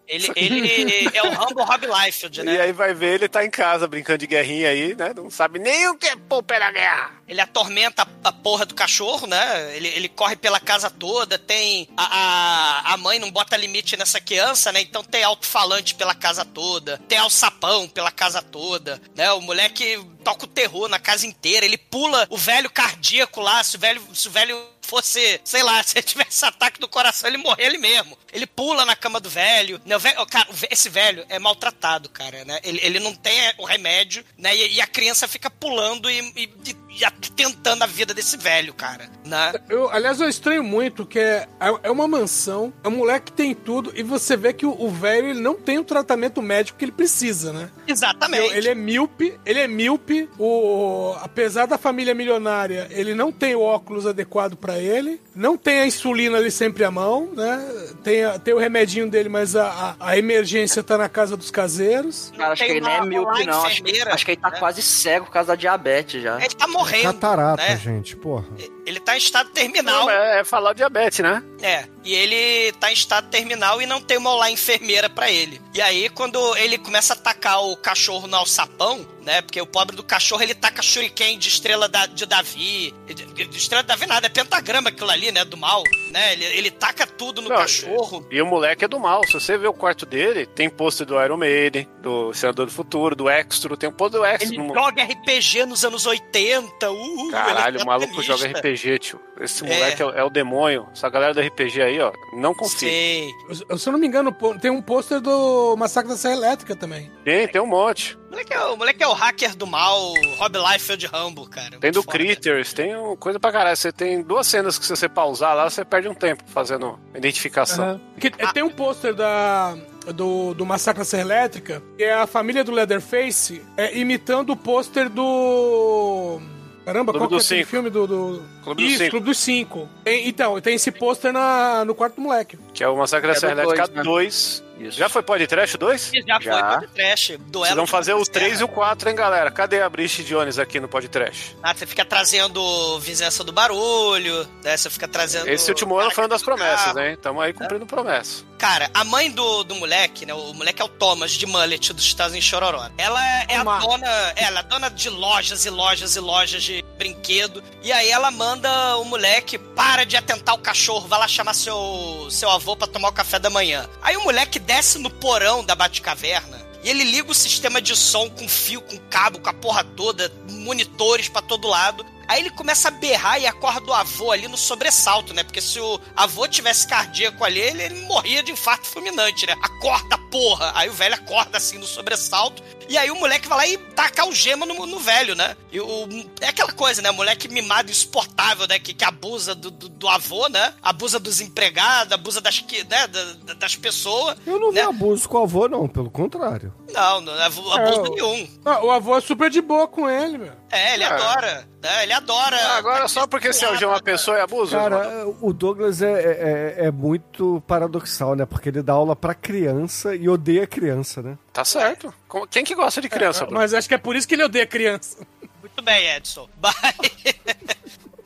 A: Ele, ele *laughs* é o Rambo Rob Liefeld, né?
F: E aí vai ver, ele tá em casa brincando de guerrinha aí, né? Não sabe nem o que é pô pela guerra.
A: Ele atormenta a, a porra do cachorro, né? Ele, ele corre pela casa toda, tem. A, a, a mãe não bota limite nessa criança, né? Então tem alto-falante pela casa toda, tem alçapão pela casa toda, né? O moleque toca o terror na casa inteira, ele pula o velho cardíaco lá, se o velho, se o velho fosse, sei lá, *laughs* se ele tivesse ataque do coração, ele morrer ele mesmo. Ele pula na cama do velho. Né? O velho cara, esse velho é maltratado, cara, né? Ele, ele não tem é, o remédio, né? E, e a criança fica pulando e, e, e- e atentando a vida desse velho, cara, né?
G: Eu, aliás, eu estranho muito que é, é uma mansão, é um moleque que tem tudo, e você vê que o, o velho ele não tem o tratamento médico que ele precisa, né?
A: Exatamente.
G: Ele é míope, ele é míope, o, apesar da família milionária, ele não tem o óculos adequado pra ele, não tem a insulina ali sempre à mão, né? Tem, a- tem o remedinho dele, mas a, a, a emergência tá na casa dos caseiros.
E: Cara, acho que ele nem é míope, não. Acho, acho que ele tá
A: né?
E: quase cego por causa da diabetes já.
A: Ele tá morrendo.
C: Catarata,
A: né?
C: gente, porra.
A: Ele tá em estado terminal.
F: é, é falar diabetes, né?
A: É, e ele tá em estado terminal e não tem uma lá enfermeira pra ele. E aí, quando ele começa a atacar o cachorro no alçapão, né? Porque o pobre do cachorro ele taca shuriken de estrela da- de Davi. De, de estrela de Davi nada, é pentagrama aquilo ali, né? Do mal, né? Ele, ele taca tudo no
F: Não,
A: cachorro.
F: E o moleque é do mal. Se você ver o quarto dele, tem pôster do Iron Maiden, do Senador do Futuro, do Extro, tem um pôster do Extro.
A: Ele
F: no-
A: joga RPG nos anos 80. Uh,
F: Caralho,
A: ele é
F: o maluco joga RPG, tio. Esse
A: É.
F: moleque é, é o demônio. Essa galera do RPG aí, ó, não confia.
A: Sei.
G: Se eu não me engano, tem um pôster do Massacre da Serra Elétrica também.
F: Tem, tem um monte.
A: O moleque, é, o moleque é o hacker do mal, Rob Liefeld Rambo, cara.
F: Tem do
A: foda.
F: Critters, tem um- coisa pra caralho. Você tem duas cenas que se você pausar lá, você perde um tempo fazendo identificação.
G: Que- Tem um pôster da, do, do Massacre da Serra Elétrica, que é a família do Leatherface é, imitando o pôster do. Caramba,
F: Clube
G: qual que é aquele
F: Cinco.
G: filme do. do...
F: Clube dos
G: Isso,
F: Cinco.
G: Clube dos Cinco. Tem- então, tem esse pôster na, no quarto do moleque.
F: Que é o Massacre da
E: É
F: Serra Elétrica
E: dois, né?
F: 2.
E: Isso.
F: Já foi podcast 2?
A: Já,
E: Já.
A: foi podcast, duelo.
F: Vocês vão fazer o
A: Serra.
F: 3 e o 4, hein, galera? Cadê a Brice Jones aqui no podcast?
A: Ah, você fica trazendo Vizinhança do Barulho, né? Você fica trazendo.
F: Esse último ano foi uma das
A: Carro.
F: promessas, hein? Tamo aí cumprindo promessa.
A: Cara, a mãe do, do moleque, né? O moleque é o Thomas de Mullet dos Estados Unidos em Chororó. Ela é a
G: Uma.
A: dona. Ela é a dona de lojas e lojas e lojas de brinquedo. E aí ela manda o moleque para de atentar o cachorro, vai lá chamar seu, seu avô pra tomar o café da manhã. Aí o moleque desce no porão da Batcaverna. E ele liga o sistema de som com fio, com cabo, com a porra toda, monitores pra todo lado. Aí ele começa a berrar e acorda o avô ali no sobressalto, né? Porque se o avô tivesse cardíaco ali, ele, ele morria de infarto fulminante, né? Acorda, porra! Aí o velho acorda assim no sobressalto. E aí o moleque vai lá e taca algema no, no velho, né? E o, é aquela coisa, né? Moleque mimado, insuportável, né? Que, que abusa do, do, do avô, né? Abusa dos empregados, abusa das, que- né? da- da- das pessoas.
C: Eu não vi
A: né?
C: abuso com o avô, não, pelo contrário.
A: Não, não é abu- abuso
G: É, o-
A: nenhum.
G: Ah, o avô é super de boa com ele, meu.
A: É, ele
F: É.
A: adora. Né? Ele adora.
F: Agora, só porque se algema uma pessoa é abuso?
C: Cara, o Douglas é, é, é muito paradoxal, né? Porque ele dá aula pra criança e odeia criança, né?
F: Tá certo. Quem que gosta de criança, Bruno?
G: Mas acho que é por isso que ele odeia criança.
A: Muito bem, Edson. Mas, *laughs*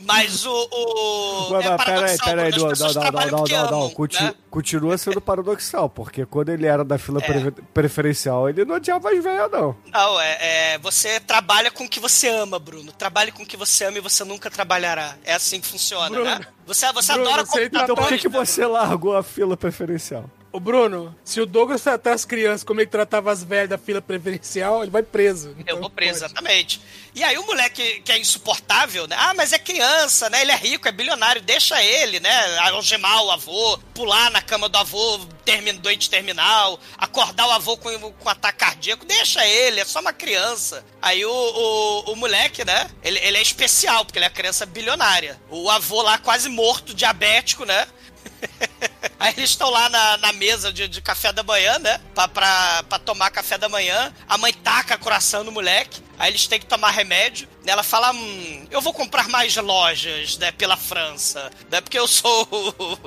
A: mas o. o
C: Mas,
A: é
C: mas peraí,
A: paradoxal,
C: peraí,
A: as
C: não, não, não, não, não, não,
A: né?
C: Continua sendo paradoxal, porque quando ele era da fila
A: É.
C: pre- preferencial, ele não odiava as velhas, não.
A: Não, é, é, Você trabalha com o que você ama, Bruno. Trabalhe com o que você ama e você nunca trabalhará. É assim que funciona,
G: Bruno,
A: né? Você, você
G: Bruno,
A: adora
G: você
C: Então por que,
A: computadores,
C: que você largou a fila preferencial?
G: Ô, Bruno, se o Douglas tratar as crianças como ele tratava as velhas da fila preferencial, ele vai preso.
A: Eu
G: Então,
A: vou preso,
G: pode.
A: exatamente. E aí o moleque que é insuportável, né? Ah, mas é criança, né? Ele é rico, é bilionário, deixa ele, né? Algemar o avô, pular na cama do avô, termin, doente terminal, acordar o avô com, com ataque cardíaco, deixa ele, é só uma criança. Aí o, o, o moleque, né? Ele, ele é especial, porque ele é criança bilionária. O avô lá quase morto, diabético, né? *laughs* *laughs* Aí eles estão lá na, na mesa de, de café da manhã, né? Pra, pra, pra tomar café da manhã. A mãe taca coração no moleque. Aí eles têm que tomar remédio. Ela fala: hum, eu vou comprar mais lojas, né? Pela França. Né? Porque eu sou. *laughs*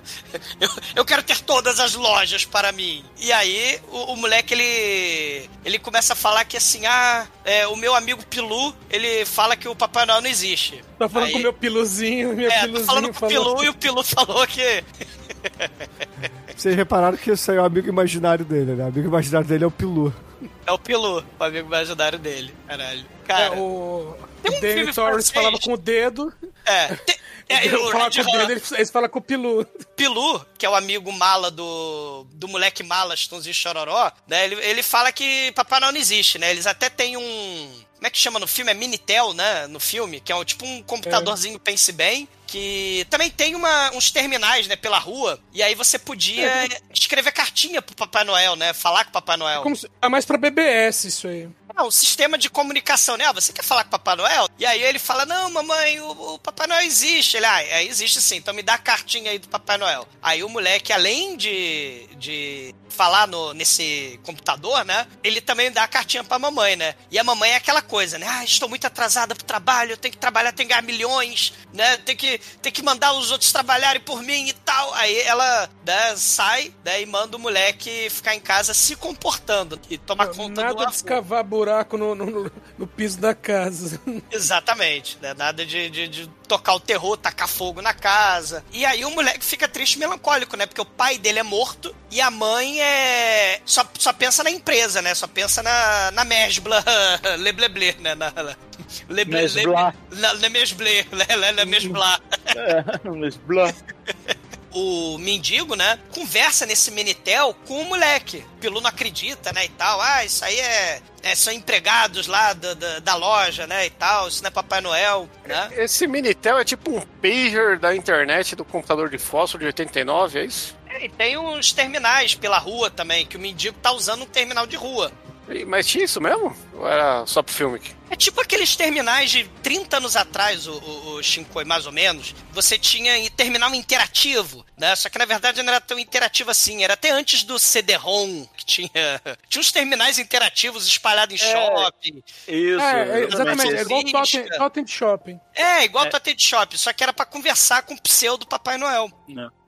A: eu, eu quero ter todas as lojas para mim. E aí o, o moleque ele. Ele começa a falar que assim: ah, é, o meu amigo Pilu, ele fala que o Papai Noel não existe.
G: Tá falando
A: Aí-
G: com o meu piluzinho, meu
A: É, tô
G: piluzinho
A: falando com o
G: falou-
A: Pilu e o Pilu falou que. *laughs*
C: Vocês repararam que esse aí é o amigo imaginário dele, né? O amigo imaginário dele é o Pilu.
A: É o Pilu, o amigo imaginário dele. Caralho.
G: É,
A: Cara,
G: o
A: Tem um filme
G: Torres
A: francês.
G: falava com o dedo,
A: é. Tem, é, *laughs*
G: eu
A: Red
G: com o dedo, eles, eles falam com o pilu.
A: Pilu, que é o amigo mala do, do moleque mala, Stonzinho Chororó, né? Ele, ele fala que Papai Noel não existe, né? Eles até têm um. Como é que chama no filme? É Minitel, né? No filme, que é um, tipo um computadorzinho Pense Bem. Que também tem uma, uns terminais, né, pela rua. E aí você podia escrever cartinha pro Papai Noel, né? Falar com o Papai Noel.
G: Como se- é mais pra BBS isso aí.
A: É um sistema de comunicação, né? Ah, você quer falar com o Papai Noel? E aí ele fala: Não, mamãe, o, o Papai Noel existe. Ele, ah, é, existe sim, então me dá a cartinha aí do Papai Noel. Aí o moleque, além de, de falar no, nesse computador, né? Ele também dá a cartinha pra mamãe, né? E a mamãe é aquela coisa, né? Ah, estou muito atrasada pro trabalho, eu tenho que trabalhar, tenho que ganhar milhões, né? Tem que, tem que mandar os outros trabalharem por mim e tal. Aí ela né, sai né, e manda o moleque ficar em casa se comportando e tomar conta do
G: Nada de escavar buraco no, no, no- no piso da casa. *laughs*
A: Exatamente, né? Nada de, de, de tocar o terror, tacar fogo na casa. E aí o moleque fica triste e melancólico, né? Porque o pai dele é morto e a mãe é. Só, só pensa na empresa, né? Só pensa na, na Mesbla *laughs* Lebleble, né? Na, na, Leble,
D: Mesbla.
A: Na, na Mesble, le- le- le- Mesbla.
D: Mas *laughs* blá.
A: o mendigo, né, conversa nesse Minitel com o moleque. O Pilu não acredita, né, e tal. Ah, isso aí é, é- são empregados lá da, da, da loja, né, e tal. Isso não é Papai Noel, né?
F: Esse Minitel é tipo um pager da internet do computador de fósforo de 89, é isso?
A: E tem uns terminais pela rua também, que o mendigo tá usando um terminal de rua.
F: Mas tinha isso mesmo? Ou era só pro filme? aqui?
A: É tipo aqueles terminais de 30 anos atrás, o, o, o Shinkoi, mais ou menos. Você tinha em- terminal interativo, né? Só que na verdade não era tão interativo assim. Era até antes do CD-ROM, que tinha. *laughs* Tinha uns terminais interativos espalhados em
D: É.
A: shopping.
D: Isso.
G: É, é, exatamente. É igual. Totem, Totem Shopping.
A: É, igual é. Totem Shop, só que era pra conversar com o pseudo Papai Noel.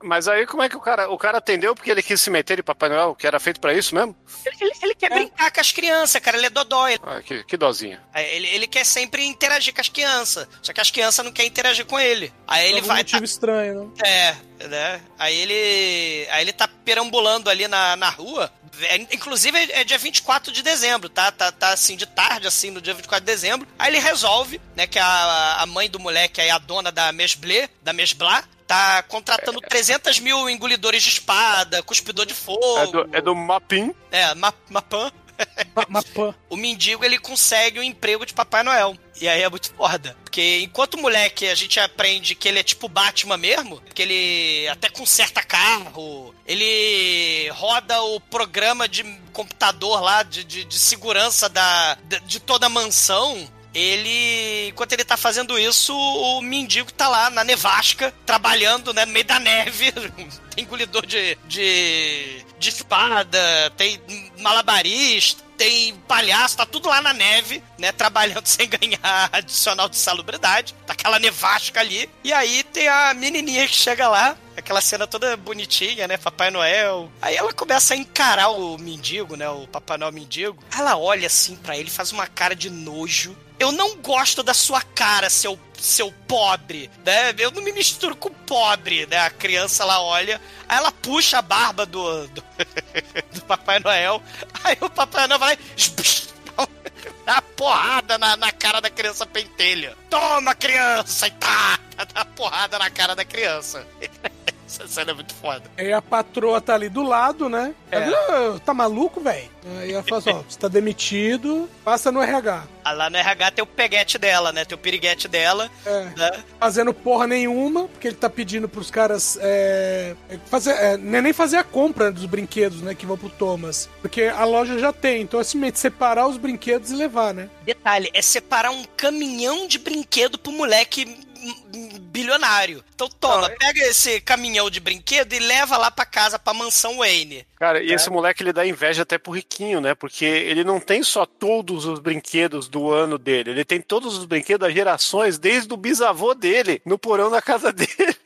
F: Mas aí como é que o cara, o cara atendeu porque ele quis se meter em Papai Noel, que era feito pra isso mesmo?
A: Ele, ele- ele quer brincar com as crianças, cara. Ele é dodói.
F: Ah, que, que dozinha.
A: Ele, ele quer sempre interagir com as crianças. Só que as crianças não querem interagir com ele. Aí ele
G: Algum
A: vai.
G: motivo estranho, né?
A: É, né? Aí ele. Aí ele tá perambulando ali na, na rua. É, inclusive é dia 24 de dezembro, tá? Tá, tá assim, de tarde, assim, no dia 24 de dezembro. Aí ele resolve, né, que a, a mãe do moleque aí, a dona da Mesblé, da Mesblá, tá contratando 300 mil engolidores de espada, cuspidor de fogo.
F: É do, é do Mapim.
A: É, ma Mapan. *laughs* O mendigo ele consegue o emprego de Papai Noel. E aí é muito foda. Porque enquanto moleque a gente aprende que ele é tipo Batman mesmo, que ele até conserta carro, ele roda o programa de computador lá de, de, de segurança da, de, de toda a mansão. Ele, enquanto ele tá fazendo isso, o mendigo tá lá na nevasca, trabalhando, né, no meio da neve. *laughs* tem engolidor de, de, de espada, tem malabarista, tem palhaço, tá tudo lá na neve, né, trabalhando *laughs* sem ganhar adicional de salubridade. Tá aquela nevasca ali. E aí tem a menininha que chega lá, aquela cena toda bonitinha, né, Papai Noel. Aí ela começa a encarar o mendigo, né, o Papai Noel mendigo. Ela olha assim pra ele, faz uma cara de nojo. Eu não gosto da sua cara, seu seu pobre, né? Eu não me misturo com pobre, né? A criança lá olha, aí ela puxa a barba do, do, *laughs* do Papai Noel, aí o Papai Noel vai lá, *laughs* dá uma porrada na, na cara da criança pentelha. Toma, criança! E tá, *laughs* dá uma porrada na cara da criança. Essa cena é muito foda.
G: Aí a patroa tá ali do lado, né?
A: É.
G: Ela, "Ah, tá maluco, velho? Aí ela fala assim, ó, você tá demitido, passa no RH.
A: Ah, Lá no RH tem o peguete dela, né? Tem o piriguete dela.
G: É.
A: Né?
G: Fazendo porra nenhuma, porque ele tá pedindo pros caras é, é, fazer. É, não é nem fazer a compra dos brinquedos, né? Que vão pro Thomas. Porque a loja já tem. Então é simplesmente separar os brinquedos e levar, né?
A: Detalhe, é separar um caminhão de brinquedo pro moleque bilionário. Então toma, pega esse caminhão de brinquedo e leva lá pra casa, pra mansão Wayne.
F: Cara, e esse moleque ele dá inveja até pro riquinho, né? Porque ele não tem só todos os brinquedos do ano dele, ele tem todos os brinquedos das gerações, desde o bisavô dele, no porão da casa *laughs* dele.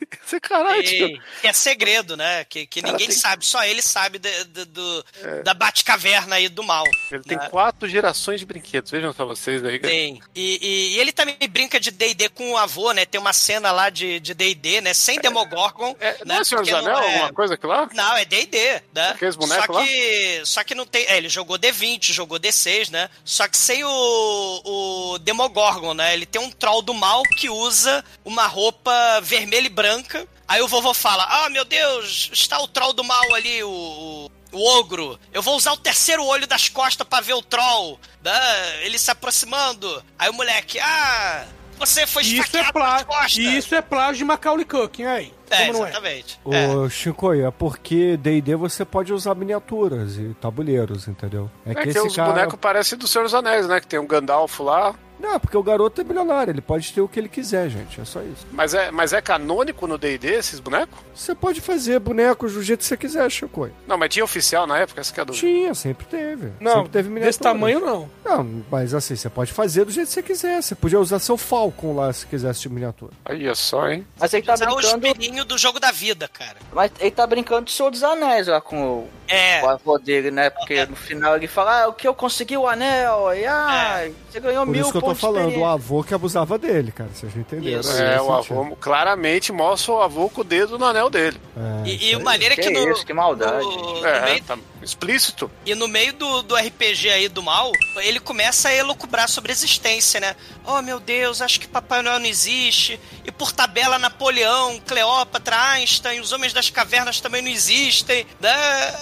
F: Caralho.
A: E, que é segredo, né? Que, que
F: Cara,
A: ninguém
F: tem-
A: sabe, só ele sabe de- de- do, da Batcaverna aí do mal.
F: Ele tem
A: né?
F: quatro gerações de brinquedos, vejam só vocês aí. cara.
A: Tem. E, e- e ele também brinca de D&D com o avô, né? Tem uma cena lá de de D&D, né? Sem Demogorgon.
F: É,
A: né?
F: não é Senhor dos
A: Porque
F: Anéis,
A: é-
F: alguma coisa aqui lá?
A: Não, é D&D, né?
F: Aqueles bonecos
A: só que, Só que não tem... É, ele jogou D20, jogou D6, né? Só que sem o, o Demogorgon, né? Ele tem um troll do mal que usa uma roupa vermelha e branca. Aí o vovô fala, ah, meu Deus, está o troll do mal ali, o... o- ogro, eu vou usar o terceiro olho das costas pra ver o troll, né? Ele se aproximando. Aí o moleque, ah, você foi
G: isso é,
A: esfaqueado
G: plá...
A: nas costas.
G: e isso é plágio de Macaulay Culkin, aí.
A: É,
G: Como não é?
A: exatamente.
C: Ô, Shinkoi, é porque D&D você pode usar miniaturas e tabuleiros, entendeu? É,
F: É
C: que
F: que
C: esse
F: os
C: cara...
F: bonecos parecem do Senhor dos Anéis, né? Que tem um Gandalf lá.
C: Não, porque o garoto é milionário, ele pode ter o que ele quiser, gente, é só isso.
F: Mas é, mas é canônico no D&D esses bonecos?
C: Você pode fazer bonecos do jeito que você quiser, Shinkoi.
F: Não, mas tinha oficial na época, essa que é a dúvida.
C: Tinha, sempre teve.
G: Não,
C: sempre teve miniaturas.
G: desse tamanho não.
C: Não, mas assim, você pode fazer do jeito que você quiser. Você podia usar seu Falcon lá se quisesse de miniatura.
F: Aí é só, hein?
E: Mas ele tá
A: Usar o
E: brincando.
A: espelhinho do jogo da vida, cara.
E: Mas ele tá brincando de Senhor dos Anéis lá com o,
A: É.
E: o avô dele, né? Porque no final ele fala, ah, o que eu consegui o anel? E ah, você ganhou
C: Por
E: mil
C: eu tô falando, o avô que abusava dele, cara. Vocês não entenderam.
A: Isso.
C: né?
F: É,
C: Nesse
F: o
C: sentido.
F: avô claramente mostra o avô com o dedo no anel dele.
C: É,
A: E,
C: isso
A: e é que,
E: Que
A: no,
E: isso, que maldade.
A: no- no
F: É,
A: meio-
F: tá explícito.
A: e no meio do, do RPG aí do mal, ele começa a elocubrar sobre a existência, né? Oh, meu Deus, acho que Papai Noel não existe. E por tabela, Napoleão, Cleópatra, Einstein, os Homens das Cavernas também não existem. Né?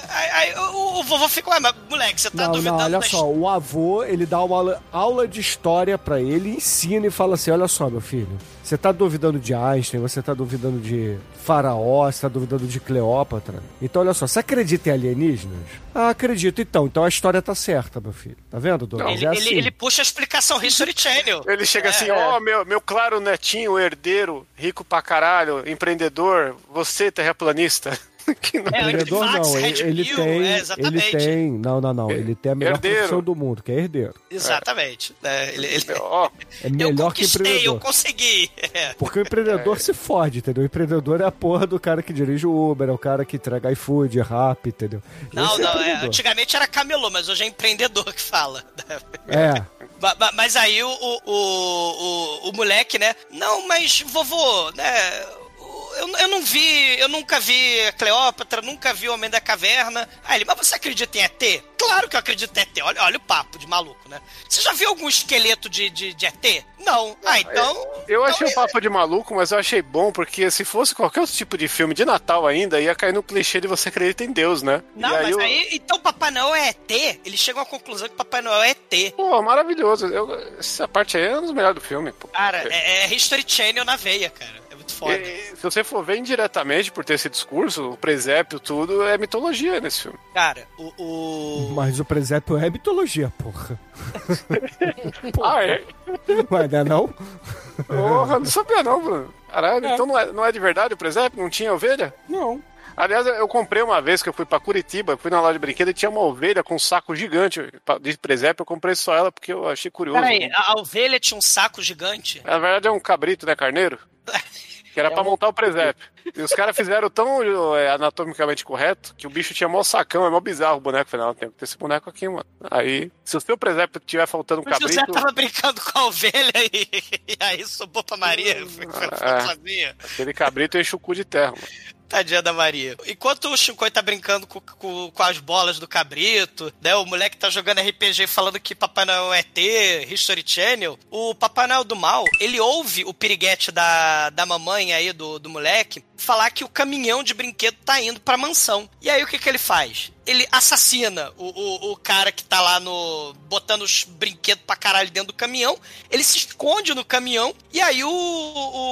A: Aí, aí o, o vovô fica, ué, mas moleque, você tá
C: Não,
A: duvidando
C: não, olha só, o avô, ele dá uma aula, aula de história pra ele, ensina e fala assim, olha só, meu filho, você tá duvidando de Einstein, você tá duvidando de Faraó, você tá duvidando de Cleópatra. Então, olha só, você acredita em alienígenas? Ah, acredito. Então, então a história tá certa, meu filho. Tá vendo, Douglas?
A: Ele,
C: é
A: ele-
C: assim.
A: ele puxa a explicação History Channel.
F: Ele chega
A: É,
F: assim,
A: é.
F: ó, meu, meu claro netinho, herdeiro, rico pra caralho, empreendedor, você terraplanista. *laughs* que não...
A: É,
C: Empreendedor
A: Antivax,
C: não, ele,
A: Red
C: ele
A: Pill,
C: tem,
A: é,
C: ele tem, não, não, não, ele tem a melhor
F: Herdeiro.
C: profissão do mundo, que é herdeiro.
A: Exatamente. É, ele- ele-
C: É *laughs*
A: eu
C: melhor que
A: conquistei, eu
C: empreendedor.
A: consegui. É.
C: Porque o empreendedor se fode, entendeu? O empreendedor é a porra do cara que dirige o Uber, é o cara que entrega iFood, rap, entendeu?
A: Não,
C: Esse
A: não, é,
C: empreendedor.
A: antigamente era camelô, mas hoje é empreendedor que fala.
C: É, *laughs*
A: Mas aí o, o, o, o moleque, né? Não, mas vovô, né? Eu, eu não vi, eu nunca vi Cleópatra, nunca vi o Homem da Caverna. Aí ele, mas você acredita em ET? Claro que eu acredito em ET. Olha, olha o papo de maluco, né? Você já viu algum esqueleto de, de, de ET? Não. Ah, então.
F: eu achei
A: então,
F: o papo de maluco, mas eu achei bom, porque se fosse qualquer outro tipo de filme de Natal ainda, ia cair no clichê de você acreditar em Deus, né?
A: Não,
F: aí
A: mas
F: eu-
A: aí, então Papai Noel é ET? Eles chegam à conclusão que Papai Noel é ET.
F: Pô, maravilhoso. Eu- essa parte aí é um dos melhores do filme, pô.
A: Cara, é, é History Channel na veia, cara. É foda.
F: E, se você for ver indiretamente por ter esse discurso, o presépio, tudo, é mitologia nesse filme.
A: Cara, o. o...
C: mas o presépio é mitologia, porra. *laughs*
F: Ah, é?
C: Mas não é não?
F: Porra, não sabia não, Bruno. Caralho, então não é, não é de verdade o presépio? Não tinha ovelha?
G: Não.
F: Aliás, eu comprei uma vez que eu fui pra Curitiba, fui na loja de brinquedo e tinha uma ovelha com um saco gigante de presépio. Eu comprei só ela porque eu achei curioso.
A: Peraí, a a ovelha tinha um saco gigante.
F: Na verdade é um cabrito, né, carneiro? *laughs* Que era pra montar o presépio. *laughs* E os caras fizeram tão é, anatomicamente correto que o bicho tinha mó sacão, é mó bizarro o boneco. Falei, não, tem que ter esse boneco aqui, mano. Aí, se o seu presépio tiver faltando um
A: O José
F: cabrito,
A: tava brincando com a ovelha e, *laughs* e aí sobrou pra Maria. Foi, foi, foi
F: É. aquele cabrito enche o cu de terra, mano.
A: Tadinha da Maria. Enquanto o Shinkoi tá brincando com, com, com as bolas do cabrito, né? O moleque tá jogando RPG falando que Papai Noel é ET, History Channel. O Papai Noel do Mal, ele ouve o piriguete da, da mamãe aí, do, do moleque, falar que o caminhão de brinquedo tá indo pra mansão. E aí o que que ele faz? Ele assassina o, o, o cara que tá lá no. botando os brinquedos pra caralho dentro do caminhão. Ele se esconde no caminhão. E aí o,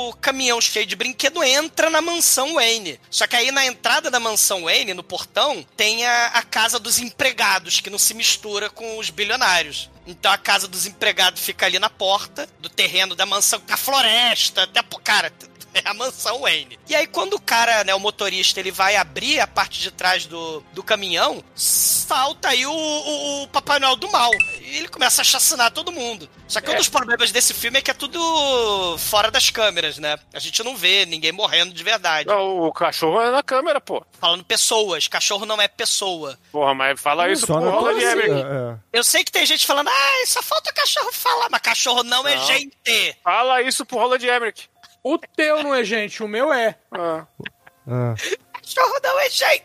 A: o caminhão cheio de brinquedo entra na mansão Wayne. Só que aí na entrada da mansão Wayne, no portão, tem a, a casa dos empregados, que não se mistura com os bilionários. Então a casa dos empregados fica ali na porta do terreno da mansão, com a floresta, até. Cara, *laughs* é a mansão Wayne. E aí, quando o cara, né, o motorista, ele vai abrir a parte de trás do, do caminhão, salta aí o, o, o Papai Noel do mal. E ele começa a chacinar todo mundo. Só que um dos problemas desse filme é que é tudo fora das câmeras, né? A gente não vê ninguém morrendo de verdade.
F: Não, o cachorro é na câmera, pô.
A: Falando pessoas, cachorro não é pessoa.
F: Porra, mas fala isso
C: Só
F: pro Roland
C: é.
A: Eu sei que tem gente falando, ah, só falta cachorro falar, mas cachorro não, é
F: Não.
A: gente.
F: Fala isso pro Roland Emmerich.
G: O teu não é gente, o meu é.
F: Ah,
C: Ah. *laughs*
A: Cachorro não é gente.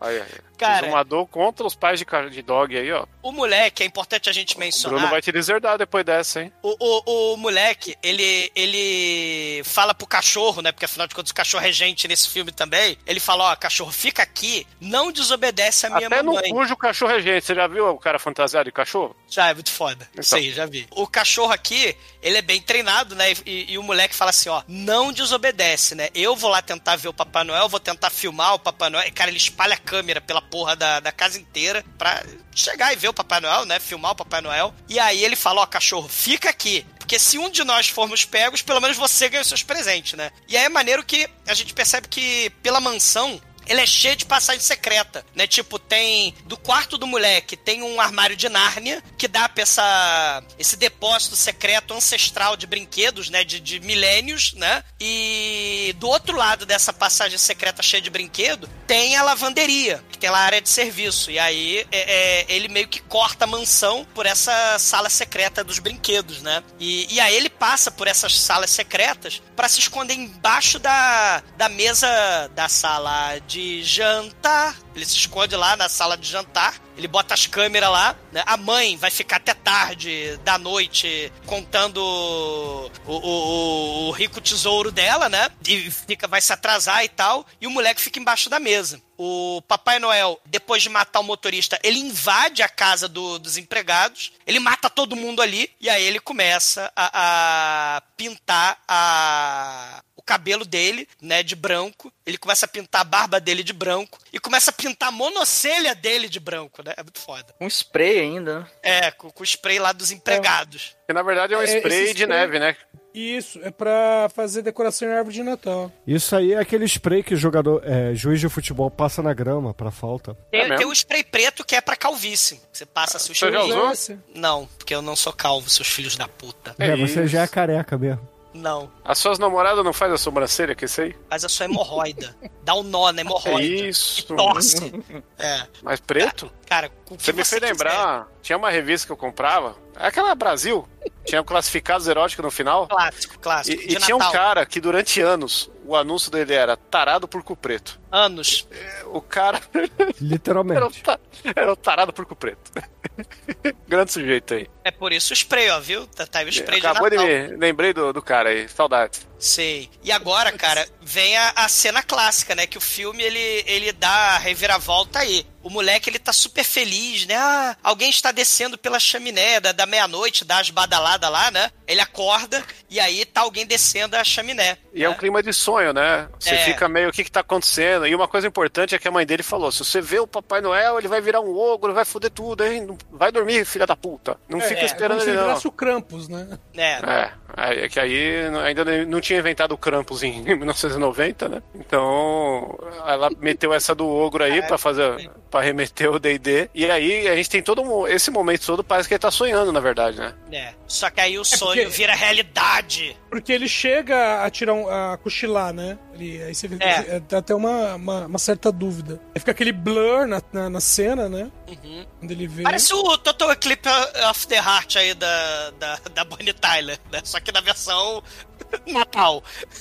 F: aí, aí.
A: Cara-
F: Exumador contra os pais de, de dog aí, ó.
A: O moleque, é importante a gente
F: O
A: mencionar.
F: Bruno vai te deserdar depois dessa, hein?
A: O, o, o moleque, ele, ele fala pro cachorro, né? Porque afinal de contas o cachorro é gente nesse filme também. Ele fala, ó, cachorro, fica aqui, não desobedece a minha
F: Até no
A: mamãe.
F: cujo cachorro é gente. Você já viu o cara fantasiado de cachorro?
A: Já, é muito foda.
F: Então.
A: Aí, já vi. O cachorro aqui, ele é bem treinado, né? E, e o moleque fala assim, ó, não desobedece, né? Eu vou lá tentar ver o Papai Noel, vou tentar filmar o Papai Noel. E, cara, ele espalha a câmera pela porra da, da casa inteira pra chegar e ver o Papai Noel, né? Filmar o Papai Noel. E aí ele fala, ó, cachorro, fica aqui. Porque se um de nós formos pegos, pelo menos você ganha os seus presentes, né? E aí é maneiro que a gente percebe que pela mansão ele é cheio de passagem secreta, né? Tipo, tem do quarto do moleque tem um armário de Nárnia que dá pra essa, esse depósito secreto ancestral de brinquedos, né? De, de milênios, né? E do outro lado dessa passagem secreta cheia de brinquedo tem a lavanderia, que tem lá a área de serviço. E aí é, é, ele meio que corta a mansão por essa sala secreta dos brinquedos, né? E, e aí ele passa por essas salas secretas para se esconder embaixo da, da mesa da sala de jantar. Ele se esconde lá na sala de jantar. Ele bota as câmeras lá, né? A mãe vai ficar até tarde da noite contando o, o, o- rico tesouro dela, né? E fica, vai se atrasar e tal. E o moleque fica embaixo da mesa. O Papai Noel, depois de matar o motorista, ele invade a casa do- dos empregados. Ele mata todo mundo ali. E aí ele começa a, a pintar a, cabelo dele, né, de branco. Ele começa a pintar a barba dele de branco e começa a pintar a monocelha dele de branco, né? É muito foda.
E: Um spray ainda, né?
A: É, com, com o spray lá dos empregados.
F: Que na verdade é um
G: É,
F: spray de
G: spray-
F: neve, né?
G: Isso, é pra fazer decoração em árvore de Natal.
C: Isso aí é aquele spray que o jogador, é, juiz de futebol passa na grama pra falta.
A: Tem,
F: É
A: tem o spray preto que é pra calvície. Você passa seu
F: Você já
A: spray.
F: usou?
G: Esse.
A: Não, porque eu não sou calvo, seus filhos da puta.
C: É, você
F: isso.
C: já é careca mesmo.
A: Não,
F: As suas namoradas não fazem a sobrancelha isso aí?
A: mas a sua hemorroida. Dá um nó na hemorroida.
F: Isso. *laughs*
A: E torce. É,
F: Mas preto?
A: cara, o que
F: Você me fez
A: quiser.
F: lembrar, tinha uma revista que eu comprava, aquela Brasil, tinha classificados eróticos no final.
A: Clássico, clássico.
F: E, e tinha um cara que durante anos, o anúncio dele era tarado por cu preto.
A: Anos.
F: O cara *laughs* era o,
C: Literalmente.
F: ta- era o tarado por cu preto. *laughs* Grande sujeito aí.
A: É por isso o spray, ó, viu? Tá, tá aí o spray
F: Acabou
A: de
F: de
A: Natal.
F: me... Lembrei do, do cara aí, saudade.
A: Sei. E agora, cara, vem a, a cena clássica, né? Que o filme ele, ele dá a reviravolta aí. O moleque ele tá super feliz, né? Ah, alguém está descendo pela chaminé da, da meia-noite, dá as badaladas lá, né? Ele acorda e aí tá alguém descendo a chaminé.
F: E é um clima de sonho, né? Você
A: É.
F: fica meio, o que que tá acontecendo? E uma coisa importante é que a mãe dele falou, se você vê o Papai Noel, ele vai virar um ogro, ele vai foder tudo, hein? Não- Vai dormir, filha da puta. Não fica
G: É,
F: esperando ele,
G: ele
F: não.
G: o Krampus, né?
A: É.
F: É, é que aí ainda não tinha inventado o Krampus em *laughs* 1990, né? Então ela meteu essa do ogro aí pra fazer, para remeter o D&D. E aí a gente tem todo um- esse momento todo parece que ele tá sonhando, na verdade, né?
A: É. Só que aí o sonho
G: porque-
A: vira realidade.
G: Porque ele chega a tirar um, a cochilar, né? Ele, aí você vê
A: É.
G: é, dá até uma, uma, uma certa dúvida. Aí fica aquele blur na, na, na cena, né?
A: Uhum.
G: Quando ele vê.
A: Parece o Total Eclipse of the Heart aí da, da, da Bonnie Tyler, né? Só que na versão *laughs* Natal.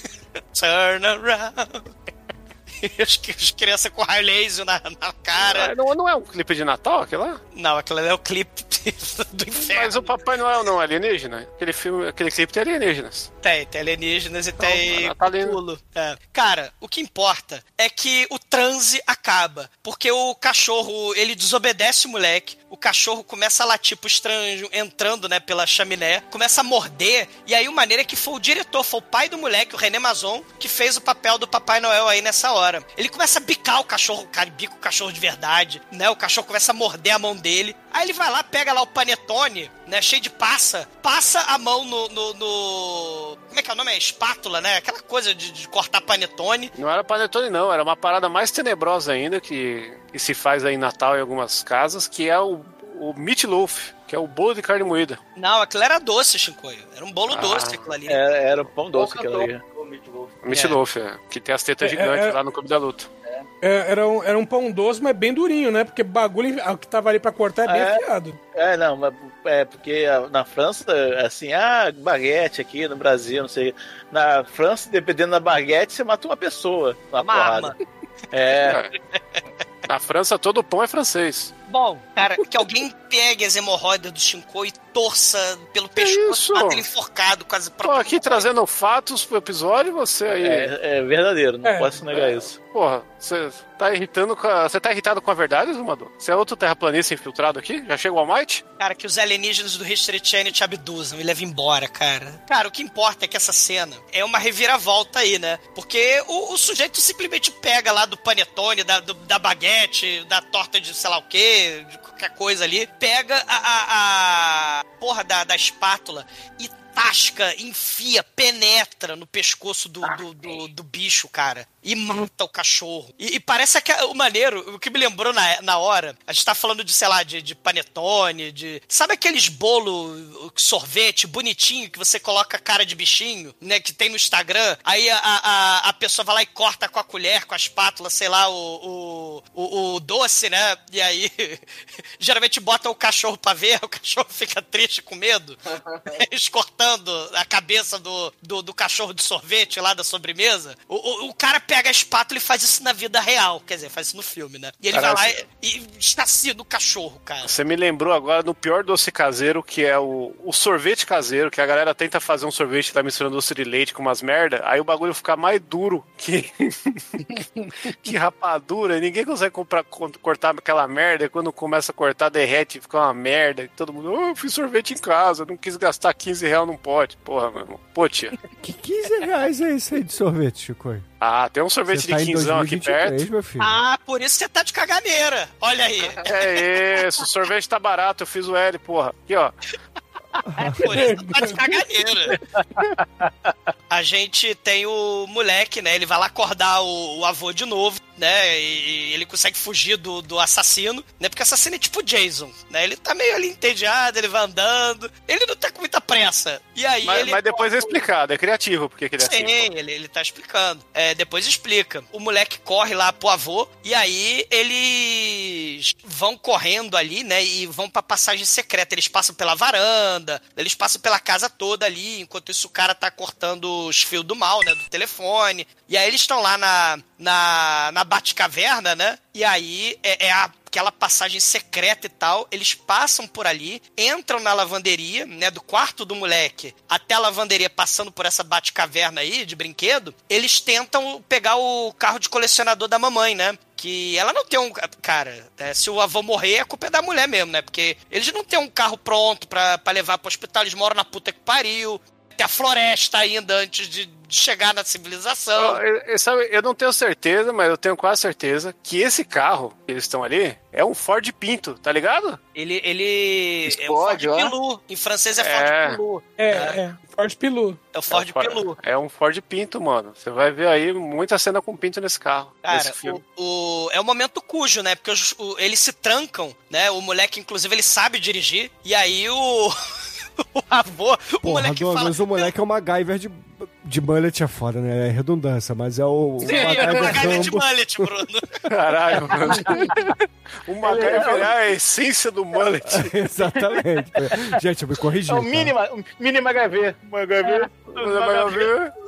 A: *laughs* Turn around. *laughs* As, as crianças com raio laser na, na cara.
F: Ah, Não, não é um clipe de Natal, aquele lá?
A: Não, ali é o clipe *laughs* do inferno.
F: Mas o Papai Noel não é alienígena? Aquele filme, aquele clipe tem alienígenas.
A: Tem, tem alienígenas e tem
F: natalino.
A: pulo. É. Cara, o que importa é que o transe acaba. Porque o cachorro, ele desobedece o moleque. O cachorro começa a latir pro estranho, entrando, né, pela chaminé. Começa a morder. E aí o maneiro é que foi o diretor, foi o pai do moleque, o René Mazon, que fez o papel do Papai Noel aí nessa hora. Ele começa a bicar o cachorro, cara bica o cachorro de verdade, né? O cachorro começa a morder a mão dele. Aí ele vai lá, pega lá o panetone, né? Cheio de passa, passa a mão no. no, no- Como é que é o nome? É espátula, né? Aquela coisa de, de cortar panetone.
F: Não era panetone, não. Era uma parada mais tenebrosa ainda que, que se faz aí em Natal em algumas casas, que é o, o meatloaf, que é o bolo de carne moída.
A: Não, aquilo era doce, Shinkoio. Era um bolo
F: Ah.
A: doce aquilo ali.
D: Era, era o pão doce aquilo ali.
F: Meatloaf, é. que tem as tetas
G: É,
F: gigantes
G: é, é.
F: lá no Clube da Luta.
G: É, era, um, era um pão doce, mas bem durinho, né? Porque bagulho o que tava ali pra cortar é bem
D: É.
G: afiado.
D: É, não, mas é porque a- na França, assim, ah, baguete aqui no Brasil, não sei. Na França, dependendo da baguete, você mata uma pessoa. Uma,
A: Uma
D: porrada.
A: arma.
D: É, *laughs*
F: Na França, todo pão é francês.
A: Bom, cara, *laughs* que alguém pegue as hemorroidas do Shinkoi e torça pelo pescoço, mata ele enforcado, quase
F: Tô aqui trazendo fatos pro episódio e você aí.
D: é, é verdadeiro, não
G: É.
D: posso negar isso.
F: Porra, você tá irritando com a... Você tá irritado com a verdade, Zumador? Você é outro terraplanista infiltrado aqui? Já chega o Almighty?
A: Cara, que os alienígenas do History Channel te abduzam e levam embora, cara. Cara, o que importa é que essa cena é uma reviravolta aí, né? Porque o, o sujeito simplesmente pega lá do panetone, da, do- da baguete, da torta de sei lá o quê, de qualquer coisa ali, pega a, a, a porra da, da espátula e tasca, enfia, penetra no pescoço do, do, do, do bicho, cara. E mata o cachorro. E, e parece que o maneiro, o que me lembrou na, na hora, a gente tá falando de, sei lá, de, de panetone, de. Sabe aqueles bolo sorvete bonitinho que você coloca cara de bichinho, né? Que tem no Instagram. Aí a, a, a pessoa vai lá e corta com a colher, com a espátula, sei lá, o, o, o, o doce, né? E aí *laughs* geralmente bota o cachorro pra ver, *laughs* o cachorro fica triste com medo. *laughs* Eles a cabeça do, do, do cachorro de sorvete lá da sobremesa. O, o, o cara pega a espátula e faz isso na vida real. Quer dizer, faz isso no filme, né? E ele vai lá e, e estacia no cachorro, cara.
F: Você me lembrou agora do pior doce caseiro, que é o, o sorvete caseiro, que a galera tenta fazer um sorvete e tá misturando doce de leite com umas merda, aí o bagulho fica mais duro que, *laughs* que rapadura, e ninguém consegue comprar, co- cortar aquela merda, e quando começa a cortar, derrete, fica uma merda, e todo mundo, oh, eu fiz sorvete em casa, não quis gastar 15 reais não pode. Porra, meu irmão. Pô, tia.
C: Que 15 reais é isso aí de sorvete, Chico?
F: Ah, tem um sorvete
C: tá
F: de quinzão aqui
C: 2023,
F: perto.
C: meu filho.
A: Ah, por isso você tá de caganeira. Olha aí.
F: É isso, o sorvete tá barato, eu fiz o L, porra. Aqui, ó.
A: Por isso tá de caganeira. A gente tem o moleque, né? Ele vai lá acordar o, o avô de novo, né? E, e ele consegue fugir do, do assassino, né? Porque o assassino é tipo Jason, né? Ele tá meio ali entediado, ele vai andando. Ele não tá com muita pressa. E aí
F: Mas,
A: ele.
F: mas depois é explicado, é criativo porque que ele é
A: Sim,
F: assim.
A: ele, ele tá explicando. É, depois explica. O moleque corre lá pro avô e aí eles vão correndo ali, né? E vão pra passagem secreta. Eles passam pela varanda, eles passam pela casa toda ali. Enquanto isso, o cara tá cortando os fios do mal, né? Do telefone. E aí eles estão lá na, na, na Batcaverna, né? E aí é, é a aquela passagem secreta e tal, eles passam por ali, entram na lavanderia, né, do quarto do moleque até a lavanderia, passando por essa bate-caverna aí de brinquedo, eles tentam pegar o carro de colecionador da mamãe, né? Que ela não tem um. Cara, é, se o avô morrer, a culpa é da mulher mesmo, né? Porque eles não têm um carro pronto pra, pra levar pro hospital, eles moram na puta que pariu. Tem a floresta ainda antes de, chegar na civilização.
F: Ó, eu- eu- sabe, eu não tenho certeza, mas eu tenho quase certeza que esse carro que eles estão ali é um Ford Pinto, tá ligado?
A: Ele. ele
E: Explode,
A: é o
E: ó.
A: Ford Pilu. Em francês é,
F: É.
A: Ford Pilu.
G: É, é. Ford Pilu.
A: É o Ford
F: é, um Ford-
A: Pilu.
F: é um Ford Pinto, mano. Você vai ver aí muita cena com Pinto nesse carro,
A: Cara,
F: nesse filme.
A: o, o- é o momento cujo, né? Porque os- o- eles se trancam, né? O moleque, inclusive, ele sabe dirigir. E aí o. *laughs* *laughs* o avô. o
C: Porra,
A: moleque
C: Douglas,
A: fala.
C: o moleque é o MacGyver de, de mullet é foda, né? É redundância, mas é o, o
A: Sim, *laughs* *laughs* é o
C: MacGyver
A: MacGyver de mullet, Bruno.
F: Caralho, mano. o MacGyver é a essência do mullet.
C: Exatamente. Gente, eu me corrigi.
D: É o
C: tá?
D: mínima, o mínimo HV.
F: MacGyver. MacGyver.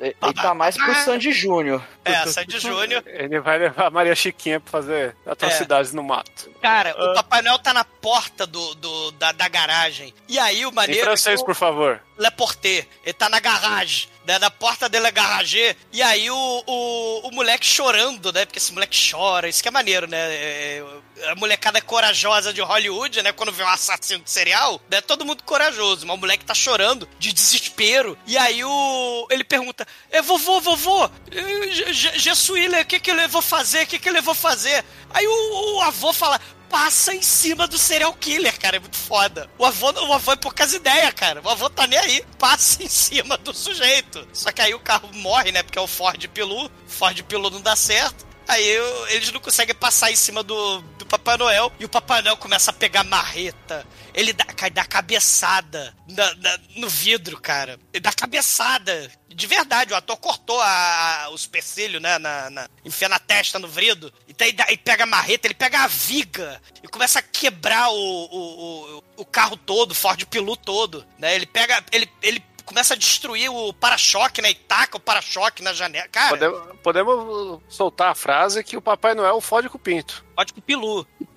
E: Ele tá mais pro Sandy Júnior.
A: É, Sandy Júnior.
F: Ele vai levar a Maria Chiquinha pra fazer atrocidades no mato.
A: Cara, o Papai Noel tá na porta do, do- da, da garagem. E aí o
F: Em
A: maneiro.
F: francês,
A: é que o
F: por favor.
A: Le Porter. Ele tá na garagem, né? Na porta dele é garagem. E aí o, o, o moleque chorando, né? Porque esse moleque chora. Isso que é maneiro, né? É, a molecada é corajosa de Hollywood, né? Quando vê um assassino de serial, né? Todo mundo corajoso. Mas o moleque tá chorando de desespero. E aí o. Ele pergunta: é, vovô, vovô, eh, Je- Je- Jesuíle, o que que eu vou fazer? O que que eu vou fazer? Aí o, o avô fala. Passa em cima do serial killer, cara. É muito foda. O avô, o avô é poucas ideias, cara. O avô tá nem aí. Passa em cima do sujeito. Só que aí o carro morre, né? Porque é o Ford Pilu. Ford Pilu não dá certo. Aí eles não conseguem passar em cima do Papai Noel. E o Papai Noel começa a pegar marreta. Ele dá, dá cabeçada na- na- no vidro, cara. Ele dá cabeçada. De verdade, o ator cortou a, a- o supercílio, né? Na, na, enfia na testa, no vrido. E, daí pega a marreta, ele pega a viga e começa a quebrar o, o, o, o carro todo, o Ford Pilu todo. Né? Ele pega. Ele, ele começa a destruir o para-choque, né? E taca o para-choque na janela. Cara,
F: Podemos, podemos soltar a frase que o Papai Noel fode com o Pinto.
A: Fode com o Pilu. *laughs*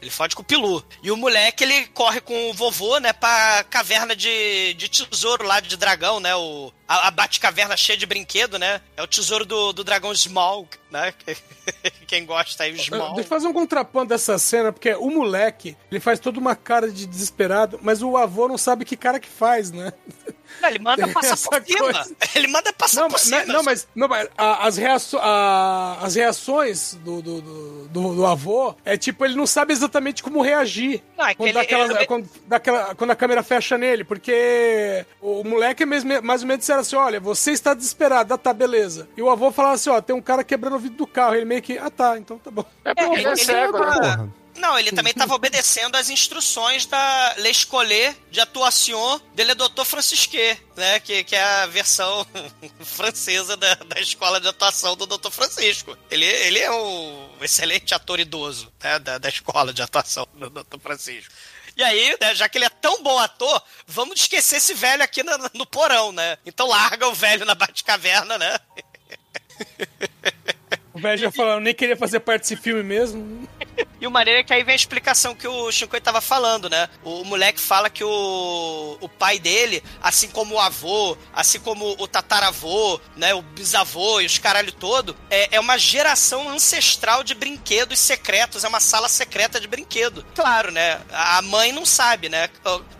A: ele fode com o Pilu. E o moleque, ele corre com o vovô, né, pra caverna de, de tesouro lá de dragão, né? O, a, a Batcaverna cheia de brinquedo, né? É o tesouro do, do dragão Smaug, né? *laughs* Quem gosta aí, o Smaug.
G: Deixa eu fazer um contraponto dessa cena, porque o moleque, ele faz toda uma cara de desesperado, mas o avô não sabe que cara que faz, né?
A: Não, ele manda passar por cima.
G: coisa.
A: Ele manda passar
G: Não,
A: por
G: mas,
A: cima.
G: não, mas, não, mas a- as, reaço- a- as reações do, do, do, do- do avô é tipo, ele não sabe exatamente como reagir.
A: Não, é que
G: quando,
A: ele-
G: dá aquela-
A: ele-
G: quando, dá aquela- quando a câmera fecha nele, porque o moleque mesmo, mais ou menos disseram assim: olha, você está desesperado, ah, tá, beleza. E o avô falava assim: ó, tem um cara quebrando o vidro do carro. Ele meio que, ah, tá, então tá bom.
F: É porque
A: ele-
F: ele é cego, né?
A: Não, ele também estava obedecendo às instruções da L'Escolé de Atuação dele Doutor Francisquet, né? Que, que é a versão *laughs* francesa da, da escola de atuação do Doutor Francisco. Ele, ele é um excelente ator idoso, né? Da, da escola de atuação do Doutor Francisco. E aí, né, já que ele é tão bom ator, vamos esquecer esse velho aqui no, no porão, né? Então larga o velho na Batcaverna, né? *laughs*
G: O velho já falando, nem queria fazer parte desse filme mesmo. *laughs*
A: E o maneiro é que aí vem a explicação que o Shinkoi tava falando, né? O, moleque fala que o, o pai dele, assim como o avô, assim como o tataravô, né? O bisavô e os caralho todo, é, é uma geração ancestral de brinquedos secretos, é uma sala secreta de brinquedo. Claro, né? A mãe não sabe, né?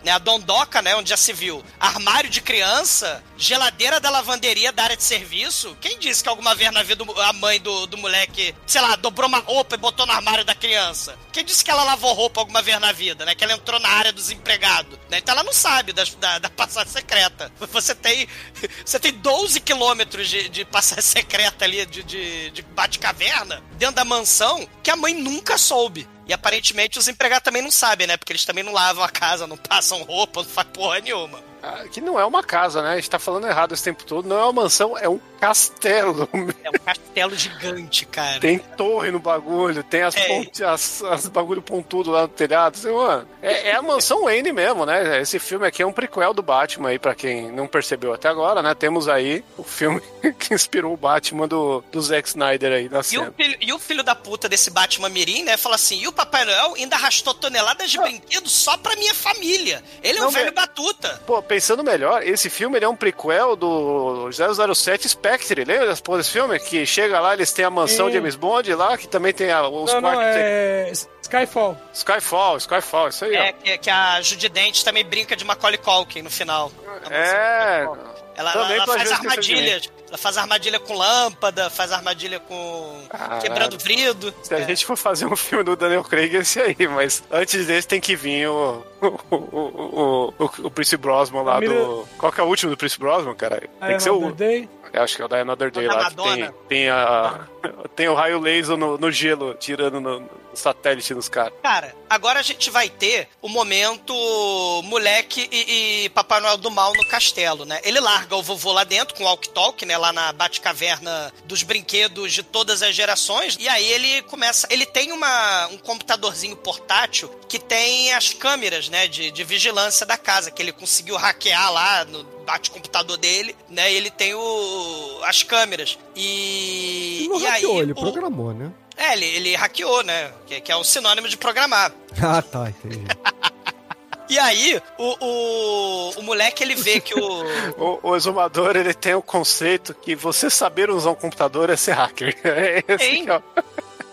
A: né? A dondoca, né? Onde já se viu. Armário de criança, geladeira da lavanderia da área de serviço. Quem disse que alguma vez na vida a mãe do, do moleque, sei lá, dobrou uma roupa e botou no armário da criança? Quem disse que ela lavou roupa alguma vez na vida, né? Que ela entrou na área dos empregados, né? Então ela não sabe das, da, da passagem secreta. *laughs* Você tem, *laughs* você tem 12 quilômetros de, de passagem secreta ali, de, de, de bate-caverna, dentro da mansão, que a mãe nunca soube. E aparentemente os empregados também não sabem, né? Porque eles também não lavam a casa, não passam roupa, não faz porra nenhuma.
F: Ah, que não é uma casa, né? A gente tá falando errado esse tempo todo. Não é uma mansão, é um castelo.
A: É um castelo gigante, cara.
F: Tem torre no bagulho, tem as, é. pontes, as, as bagulho pontudo lá no telhado. Assim, mano, é, é, a mansão Wayne mesmo, né? Esse filme aqui é um prequel do Batman aí, pra quem não percebeu até agora, né? Temos aí o filme *laughs* que inspirou o Batman do, do Zack Snyder aí na
A: e cena. O filho, e o filho da puta desse Batman Mirim, né? Fala assim: e o Papai Noel ainda arrastou toneladas de ah. brinquedos só pra minha família. Ele é não, um velho batuta.
F: Pô, pensando melhor, esse filme ele é um prequel do 007 Spectre, lembra desse, desse filme? Que chega lá, eles têm a mansão de James Bond lá, que também tem a, os
G: não, quartos... Não, é... Skyfall.
F: Skyfall, Skyfall, isso aí.
A: É, que, que, a Judy Dent também brinca de Macaulay Culkin no final.
F: É...
A: Ela, ela, ela faz armadilhas. Ela faz armadilha com lâmpada, faz armadilha com. Caralho. quebrando vidro.
F: Se a é. gente for fazer um filme do Daniel Craig, é esse aí, mas antes desse tem que vir o. O, o, o, o Prince Brosnan lá do. Qual que é o último do Prince Brosnan, cara? Tem que ser o.
G: Day?
F: Eu acho que é o da Another Day lá. Que tem, tem, a, *laughs* tem o raio laser no, no gelo, tirando no, satélite nos caras.
A: Cara, agora a gente vai ter o momento moleque e, e, Papai Noel do Mal no castelo, né? Ele larga o vovô lá dentro com o walk talk, né? Lá na Batcaverna dos brinquedos de todas as gerações. E aí ele começa. Ele tem uma, um computadorzinho portátil que tem as câmeras, né? De, de vigilância da casa, que ele conseguiu hackear lá no bate-computador dele, né? E ele tem o, as câmeras. E.
C: Ele não
A: e
C: hackeou,
A: aí,
C: ele
A: o,
C: programou, né?
A: É, ele, ele hackeou, né? Que, que é o sinônimo de programar. *laughs*
C: Ah, tá, entendi. *laughs*
A: E aí, o, o, o moleque, ele vê que o... *laughs*
F: o... o. exumador, ele tem o conceito que você saber usar um computador é ser hacker. É esse
A: Sim. É o...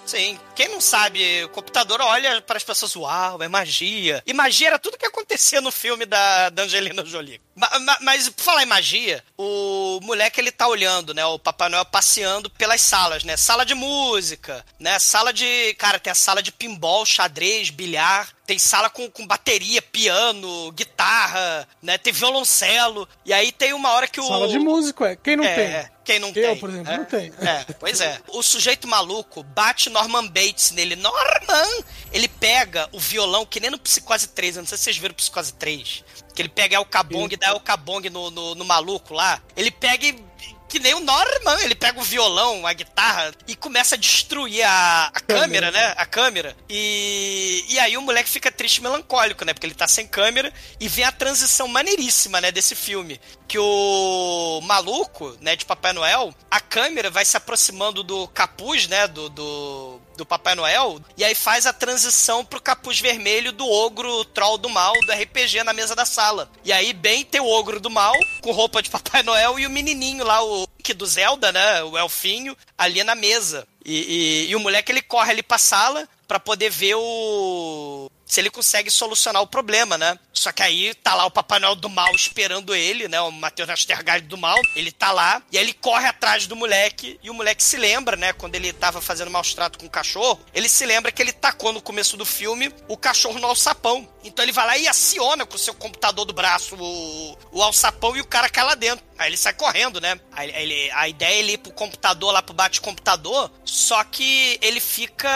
A: Sim. Quem não sabe, o computador olha para as pessoas, uau, é magia. E magia era tudo que acontecia no filme da, da Angelina Jolie. Mas, mas, por falar em magia, o moleque ele tá olhando, né? O Papai Noel passeando pelas salas, né? Sala de música, né? Sala de. Cara, tem a sala de pinball, xadrez, bilhar. Tem sala com, com bateria, piano, guitarra, né? Tem violoncelo. E aí tem uma hora que o.
G: Sala de músico, é. Quem não é, tem?
A: Quem não
G: Eu,
A: tem?
G: Eu, por exemplo,
A: é,
G: não tenho.
A: É, pois é. O sujeito maluco bate Norman Bates nele. Norman! Ele pega o violão, que nem no Psicose 3. Eu não sei se vocês viram o Psicose 3. Que ele pega o Cabong e dá o Cabong no, no, no maluco lá. Ele pega e que nem o Norman, ele pega o violão, a guitarra e começa a destruir a, a câmera, né? A câmera. E, e aí o moleque fica triste e melancólico, né? Porque ele tá sem câmera e vem a transição maneiríssima, né? Desse filme. Que o maluco, né? De Papai Noel, a câmera vai se aproximando do capuz, né? Do, do do Papai Noel, e aí faz a transição pro capuz vermelho do ogro troll do mal do RPG na mesa da sala. E aí, bem, tem o ogro do mal, com roupa de *laughs* Papai Noel, e o menininho lá, o que do Zelda, né? O elfinho, ali na mesa. E, e, e o moleque ele corre ali pra sala para poder ver o se ele consegue solucionar o problema, né? Só que aí tá lá o Papai Noel do mal esperando ele, né? O Matheus Nastergalli do mal. Ele tá lá e aí ele corre atrás do moleque e o moleque se lembra, né? Quando ele tava fazendo maus trato com o cachorro, ele se lembra que ele tacou no começo do filme o cachorro no alçapão. Então ele vai lá e aciona com o seu computador do braço o, o alçapão e o cara cai lá dentro. Aí ele sai correndo, né? Aí ele, a ideia é ele ir pro computador, lá pro bate-computador, só que ele fica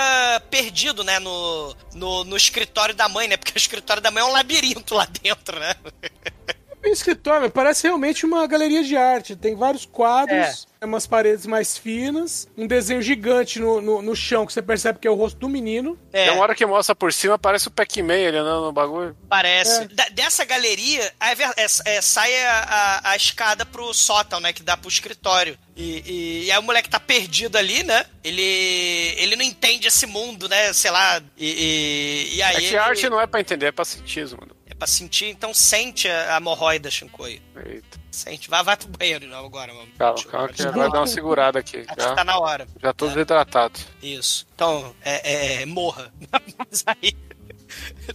A: perdido, né? No, no, no escritório da mãe, né? Porque *laughs* o escritório da mãe é um labirinto lá dentro, né? *laughs*
G: O escritório parece realmente uma galeria de arte. Tem vários quadros, umas paredes mais finas, um desenho gigante no, no, no chão que você percebe que é o rosto do menino.
D: É,
F: Tem uma hora que mostra por cima, parece o Pac-Man ele andando no bagulho.
A: parece.
G: É.
A: Da- dessa galeria, é ver- é- é, sai a, a- a escada pro sótão, né? Que dá pro escritório. E, e- e aí o moleque tá perdido ali, né? Ele, ele não entende esse mundo, né? Sei lá. E, e, e aí.
F: É que
A: ele-
F: arte não é pra entender, é pra sentir, mano.
A: É pra sentir, então sente a, a hemorroida, Shinkoi.
F: Eita.
A: Sente. Vai, vai pro banheiro não, agora, mano.
F: Calma, calma que vai dar uma segurada aqui.
A: Acho que
F: Já,
A: tá na hora.
F: já tô desidratado.
A: Isso. Então, é, é, morra. *laughs* Mas aí.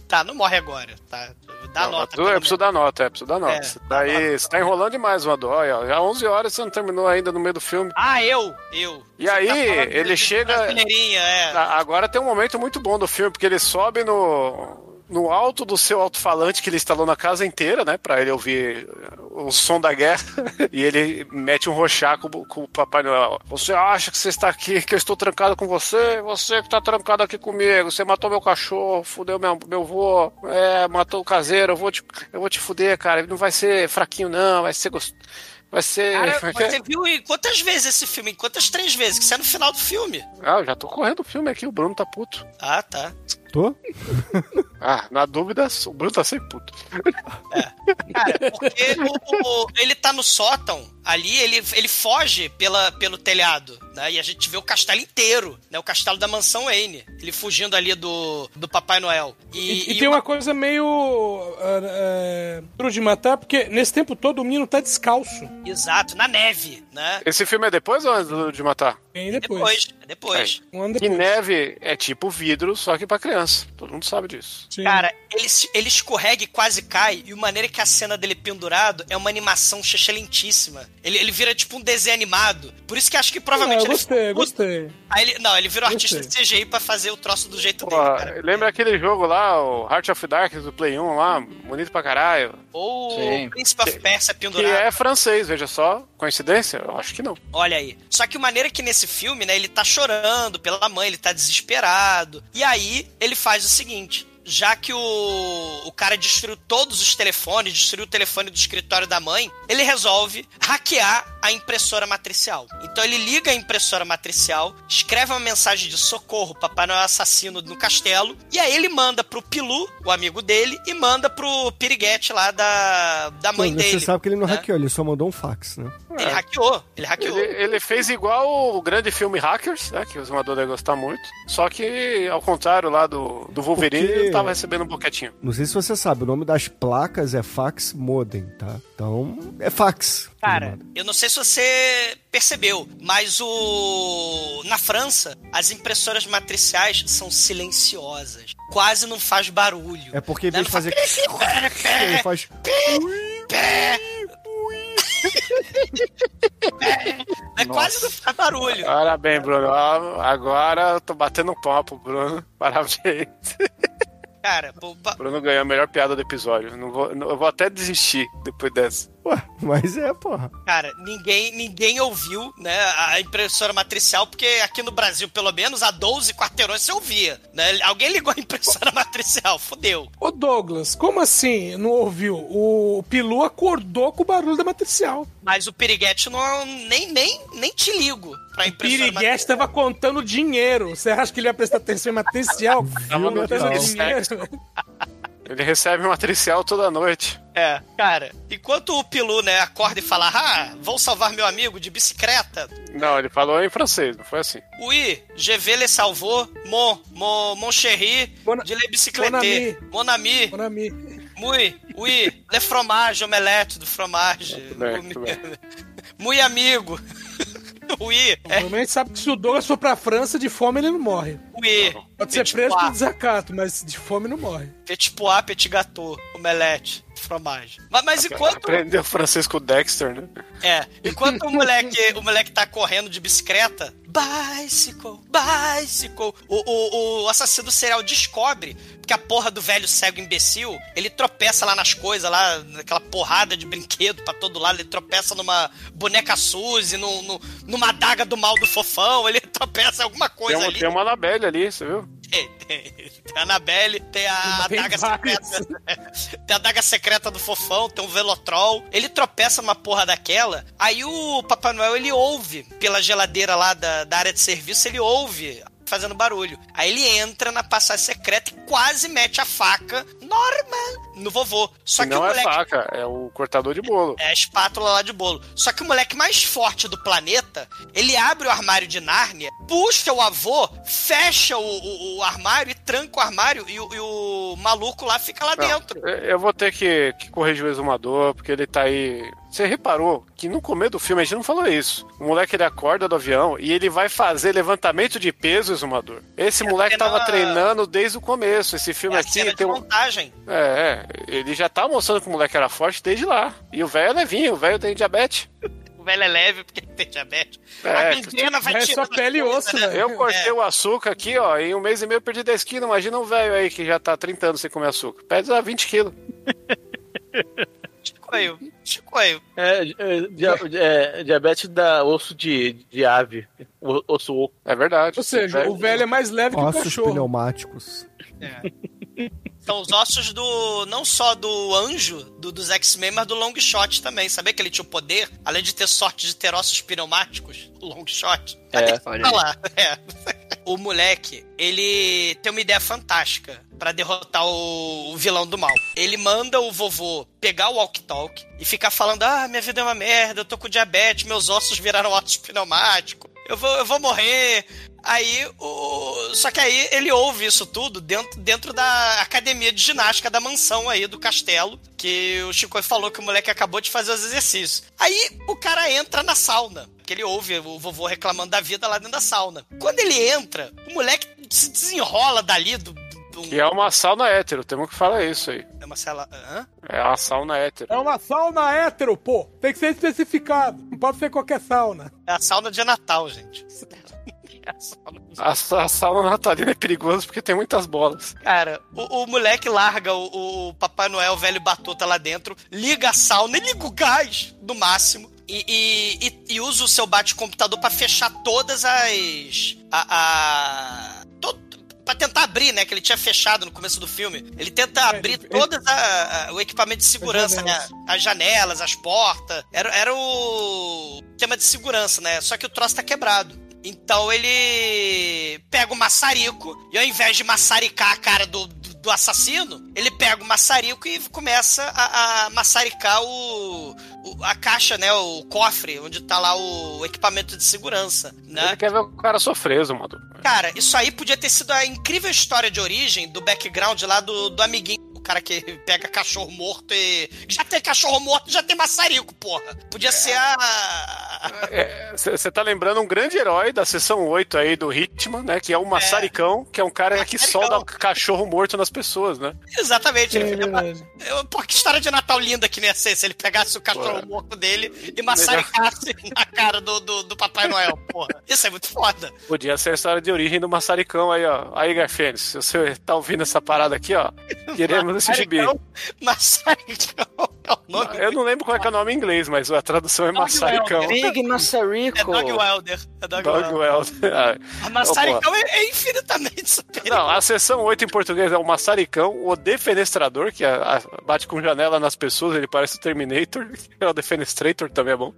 A: Tá, não morre agora, tá? Dá
F: Não,
A: nota.
F: tu- eu preciso dar nota, é, preciso dar nota.
A: É,
F: Você
A: dá
F: tá aí,
A: nota.
F: você tá enrolando demais uma dói, ó. Já 11 horas você não terminou ainda no meio do filme.
A: Ah, eu? Eu.
F: E
A: Você
F: aí,
A: tá
F: ele chega-
A: é.
F: A- Agora tem um momento muito bom do filme, porque ele sobe no, no alto do seu alto-falante que ele instalou na casa inteira, né? Pra ele ouvir o som da guerra. *laughs* E ele mete um rochaco com o Papai Noel. Você acha que você está aqui, que eu estou trancado com você? Você que está trancado aqui comigo. Você matou meu cachorro, fudeu meu, meu vô, é, matou o caseiro. Eu vou, te, eu vou te fuder, cara. Ele não vai ser fraquinho, não. Vai ser gostoso. Vai ser.
A: Cara, você viu quantas vezes esse filme? Quantas três vezes? Que isso é no final do filme.
F: Ah, eu já tô correndo o filme aqui, o Bruno tá puto.
A: Ah, tá.
C: Tô? *laughs*
F: Ah, na dúvida, o Bruno tá sempre puto.
A: Cara, porque o- o- ele tá no sótão, ali, ele, ele foge pela, pelo telhado, né? E a gente vê o castelo inteiro, né? O castelo da mansão Wayne. Ele fugindo ali do, do Papai Noel.
G: E,
A: E,
G: e tem uma coisa meio. é, duro de matar, porque nesse tempo todo o menino tá descalço.
A: Exato, na neve, né?
F: Esse filme é depois ou antes do- de matar?
G: Bem depois.
A: Depois, depois.
G: Um ano
F: E
G: depois.
F: neve é tipo vidro, só que pra criança. Todo mundo sabe disso.
G: Sim.
A: Cara, ele, se- ele escorrega e quase cai, e a maneira que a cena dele pendurado é uma animação excelentíssima. Ele, ele vira tipo um desenho animado. Por isso que acho que
G: Ah,
A: provavelmente
G: eu
A: ele
G: gostei, gostei.
A: Aí ele, não, ele virou artista de CGI pra fazer o troço do jeito
F: Pô,
A: dele, cara.
F: lembra aquele jogo lá, o Heart of Darkness do Play 1 lá? Bonito pra caralho.
A: Ou
E: Sim.
A: o Príncipe of Persia
F: Que
A: pendurado.
F: é francês, veja só. Coincidência? Eu acho que não.
A: Olha aí. Só que o maneira é que nesse filme, né, ele tá chorando pela mãe, ele tá desesperado. E aí ele faz o seguinte. Já que o, o cara destruiu todos os telefones, destruiu o telefone do escritório da mãe, ele resolve hackear a impressora matricial. Então ele liga a impressora matricial, escreve uma mensagem de socorro, Papai Noel é assassino no castelo, e aí ele manda pro Pilu, o amigo dele, e manda pro Piriguete lá da, da mãe
C: Você
A: dele.
C: sabe que ele não
A: né?
C: hackeou, ele só mandou um fax, né?
A: Ele hackeou, ele hackeou.
F: Ele, ele fez igual o grande filme Hackers, né? Que o Zumador deve gostar muito. Só que, ao contrário lá do, do Wolverine,
C: Porque-
F: ele tava recebendo um boquetinho.
C: Não sei se você sabe, o nome das placas é fax modem, tá? Então, é fax.
A: Cara, eu não sei se você percebeu, mas o na França as impressoras matriciais são silenciosas, quase não faz barulho.
C: É porque em vez de fazer...
A: faz- *laughs*
C: ele faz...
A: É quase não faz barulho.
F: Parabéns, Bruno. Ó, Agora eu tô batendo um papo, Bruno. Parabéns.
A: Cara, pô, pa-
F: Bruno a melhor piada do episódio. Não vou, não- eu vou até desistir depois dessa.
C: Ué, mas é, porra.
A: cara, ninguém ninguém ouviu, né, a impressora matricial, porque aqui no Brasil, pelo menos, a 12 quarteirões você ouvia, né? Alguém ligou a impressora *laughs* matricial, fodeu.
G: Ô Douglas, como assim não ouviu? O Pilu acordou com o barulho da matricial.
A: Mas o Piriguete não nem nem nem te ligo pra impressora
G: Piriguete tava contando dinheiro. Você acha que ele ia prestar atenção em matricial?
F: Tava no
G: Contando dinheiro. *laughs*
F: Ele recebe um matricial toda noite.
A: É, cara, enquanto o Pilu, né, acorda e fala, ah, vou salvar meu amigo de bicicleta.
F: Não, ele falou em francês, não foi assim.
A: Oui, je vais le salvar, mon, mon, mon chéri,
G: Mon-
A: de le bicyclette,
G: mon ami.
A: mon ami,
G: ami.
A: oui, oui, le fromage, omelette do fromage.
F: Muito bem, muito bem. *laughs*
A: Muito amigo. *laughs* oui, é,
G: Normalmente sabe que se o Douglas for pra França, de fome ele não morre.
A: oui.
G: Pode ser
A: Petit
G: preso por desacato, mas de fome não morre.
A: petit pois, petit gâteau, omelette, fromage. Mas, mas enquanto...
F: Aprendeu francês com o Dexter, né?
A: É, enquanto o moleque, o moleque tá correndo de bicicleta, bicycle, bicycle, o, o, o assassino serial descobre que a porra do velho cego imbecil, ele tropeça lá nas coisas, lá, naquela porrada de brinquedo pra todo lado, ele tropeça numa boneca Suzy, num, num- numa adaga do mal do fofão, ele *laughs* tropeça em alguma
F: Tem,
A: coisa
F: uma,
A: ali.
F: tem uma Anabelle ali, você viu?
A: Tem, tem. Tem a Annabelle, tem a
G: Tem
A: adaga
G: vários.
A: secreta. *laughs* tem a adaga secreta do fofão, tem um velotrol. Ele tropeça numa porra daquela. Aí o Papai Noel ele ouve pela geladeira lá da, da área de serviço, ele ouve fazendo barulho. Aí ele entra na passagem secreta e quase mete a faca normal no vovô. Só que
F: não
A: o
F: é
A: moleque
F: faca, é o cortador de bolo.
A: é a espátula lá de bolo. Só que o moleque mais forte do planeta, ele abre o armário de Nárnia, puxa o avô, fecha o, o- o armário e tranca o armário e, o- e o maluco lá fica lá
F: Não,
A: dentro.
F: eu vou ter que, que corrigir o exumador, porque ele tá aí. Você reparou que no começo do filme a gente não falou isso. O moleque ele acorda do avião e ele vai fazer levantamento de peso, exumador. Esse moleque
A: cena-
F: tava treinando desde o começo. Esse
A: É
F: filme
A: a
F: aqui tem um.
A: montagem.
F: É, é, ele já tá mostrando que o moleque era forte desde lá. E o velho é levinho, o velho tem diabetes. *laughs*
A: O velho é leve porque tem diabetes.
F: É,
A: a gangrena vai
G: é só pele e osso,
A: né?
G: né?
F: Eu cortei
A: É.
F: o açúcar aqui, ó, em um mês e meio eu perdi 10 quilos. Imagina um velho aí que já tá 30 anos sem comer açúcar. Pesa 20 quilos. *laughs*
A: Chico aí, Chico aí.
D: É, é, é, diabetes da osso de, de ave. O- Osso oco.
F: É verdade.
G: Ou seja, o velho é mais leve que o
C: Ossos
G: cachorro.
C: pneumáticos.
A: São os ossos do. não só do anjo do, dos X-Men, mas do Long Shot também. Sabia que ele tinha o poder, além de ter sorte de ter ossos pneumáticos? O Long Shot.
D: É,
A: lá. É. O moleque, ele tem uma ideia fantástica pra derrotar o, o vilão do mal. Ele manda o vovô pegar o walkie-talkie e ficar falando: Ah, minha vida é uma merda, eu tô com diabetes, meus ossos viraram ossos pneumáticos, eu vou, eu vou morrer. Aí, o... só que aí ele ouve isso tudo dentro, dentro da academia de ginástica da mansão aí do castelo, que o Chico falou que o moleque acabou de fazer os exercícios. Aí o cara entra na sauna, que ele ouve o vovô reclamando da vida lá dentro da sauna. Quando ele entra, o moleque se desenrola dali do. do
F: E é uma sauna hétero, temos que falar isso aí.
A: é uma cela. Hã?
F: É uma sauna hétero.
G: É uma sauna hétero, pô. Tem que ser especificado. Não pode ser qualquer sauna.
A: É a sauna de Natal, gente. *laughs* É a sauna
F: A, a sauna natalina é perigosa porque tem muitas bolas.
A: Cara, o, o moleque larga o, o Papai Noel velho batuta lá dentro, liga a sauna e liga o gás no máximo. E, e, e- e usa o seu bate-computador pra fechar todas as. A. a pra tentar abrir, né? Que ele tinha fechado no começo do filme. Ele tenta abrir
G: ele-
A: todas a, a- o equipamento de segurança,
G: As
A: né?
G: janelas.
A: As janelas, as portas. Era, era o tema de segurança, né? Só que o troço tá quebrado. Então ele pega o maçarico e ao invés de maçaricar a cara do, do, do assassino, ele pega o maçarico e começa a, a maçaricar o, o- a caixa, né? O cofre, onde tá lá o equipamento de segurança, né?
F: Ele quer ver o cara sofrer, mano.
A: Cara, isso aí podia ter sido a incrível história de origem do background lá do, do amiguinho. O cara que pega cachorro morto e. Já tem cachorro morto, já tem maçarico, porra. Podia ser a.
F: Você tá lembrando um grande herói da sessão 8 aí do Hitman, né? Que é o Maçaricão, que é um cara que solda cachorro morto nas pessoas, né?
A: Exatamente.
G: É
A: Ele Pô, que história de Natal linda que nem ia ser se ele pegasse o cachorro morto dele e maçaricasse na cara do, do, do Papai Noel, porra. Isso é muito foda.
F: Podia ser a história de origem do Maçaricão aí, ó. Aí, Garfênis, se você tá ouvindo essa parada aqui, ó, *laughs* queremos esse gibi.
A: Maçaricão é o nome.
F: Eu não lembro qual é, que é o nome em inglês, mas a tradução é Maçaricão.
E: Big Massarico.
A: É Dog Wilder. É Dog,
F: Dog
A: Wilder. *laughs*
F: Ah,
A: A Maçaricão é, é infinitamente superior.
F: Não, a seção 8 em português é o Maçaricão, o Defenestrador, que é a- bate com janela nas pessoas, ele parece o Terminator. *laughs* É o Defenestrator também é bom.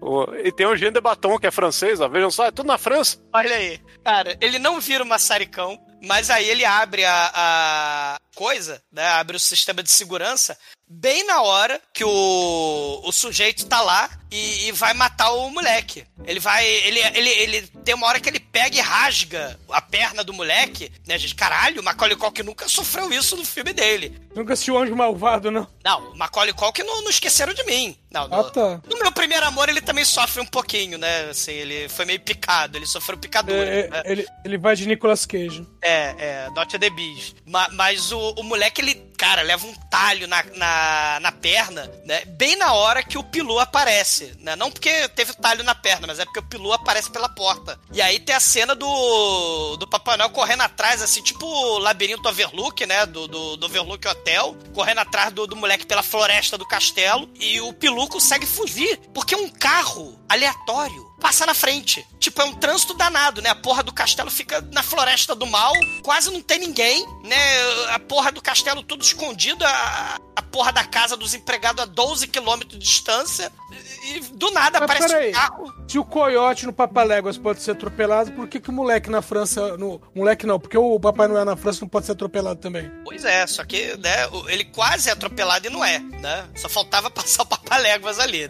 F: O- e tem o Jean de Baton, que é francês, ó. Vejam só, é tudo na França.
A: Olha aí. Cara, ele não vira o maçaricão, mas aí ele abre a, a coisa, né? Abre o sistema de segurança bem na hora que o, o sujeito tá lá e, e vai matar o moleque. Ele vai. Ele, ele, ele tem uma hora que ele pega e rasga a perna do moleque, né, gente? Caralho, o Macaulay Culkin nunca sofreu isso no filme dele.
G: Nunca assistiu Anjo Malvado, não.
A: Não, o Macaulay Culkin não, não esqueceram de mim. Não, no,
G: Ah, tá.
A: no meu primeiro amor, ele também sofre um pouquinho, né? Assim, ele foi meio picado, ele sofreu picadura.
G: É,
A: né?
G: é, ele, ele vai de Nicolas Cage.
A: É, é, Not the Bees. Ma- mas o, o moleque, ele, cara, leva um talho na, na, na perna, né? Bem na hora que o Pilu aparece, né? Não porque teve talho na perna, mas é porque o Pilu aparece pela porta. E aí tem a cena do, do Papai Noel correndo atrás, assim, tipo o labirinto Overlook, né? Do, do, do Overlook Hotel, correndo atrás do, do moleque pela floresta do castelo. E o Pilu consegue fugir, porque um carro aleatório passa na frente. Tipo, é um trânsito danado, né? A porra do castelo fica na floresta do mal, quase não tem ninguém, né? A porra do castelo tudo escondido, a, a porra da casa dos empregados a 12 quilômetros de distância. E do nada
G: Mas
A: aparece
G: peraí.
A: um carro.
G: Se o coiote no Papaléguas pode ser atropelado, por que, que o moleque na França. No, moleque não, porque o Papai Noel na França não pode ser atropelado também.
A: Pois é, só que, né, ele quase é atropelado e não é, né? Só faltava *laughs* passar o papaléguas ali.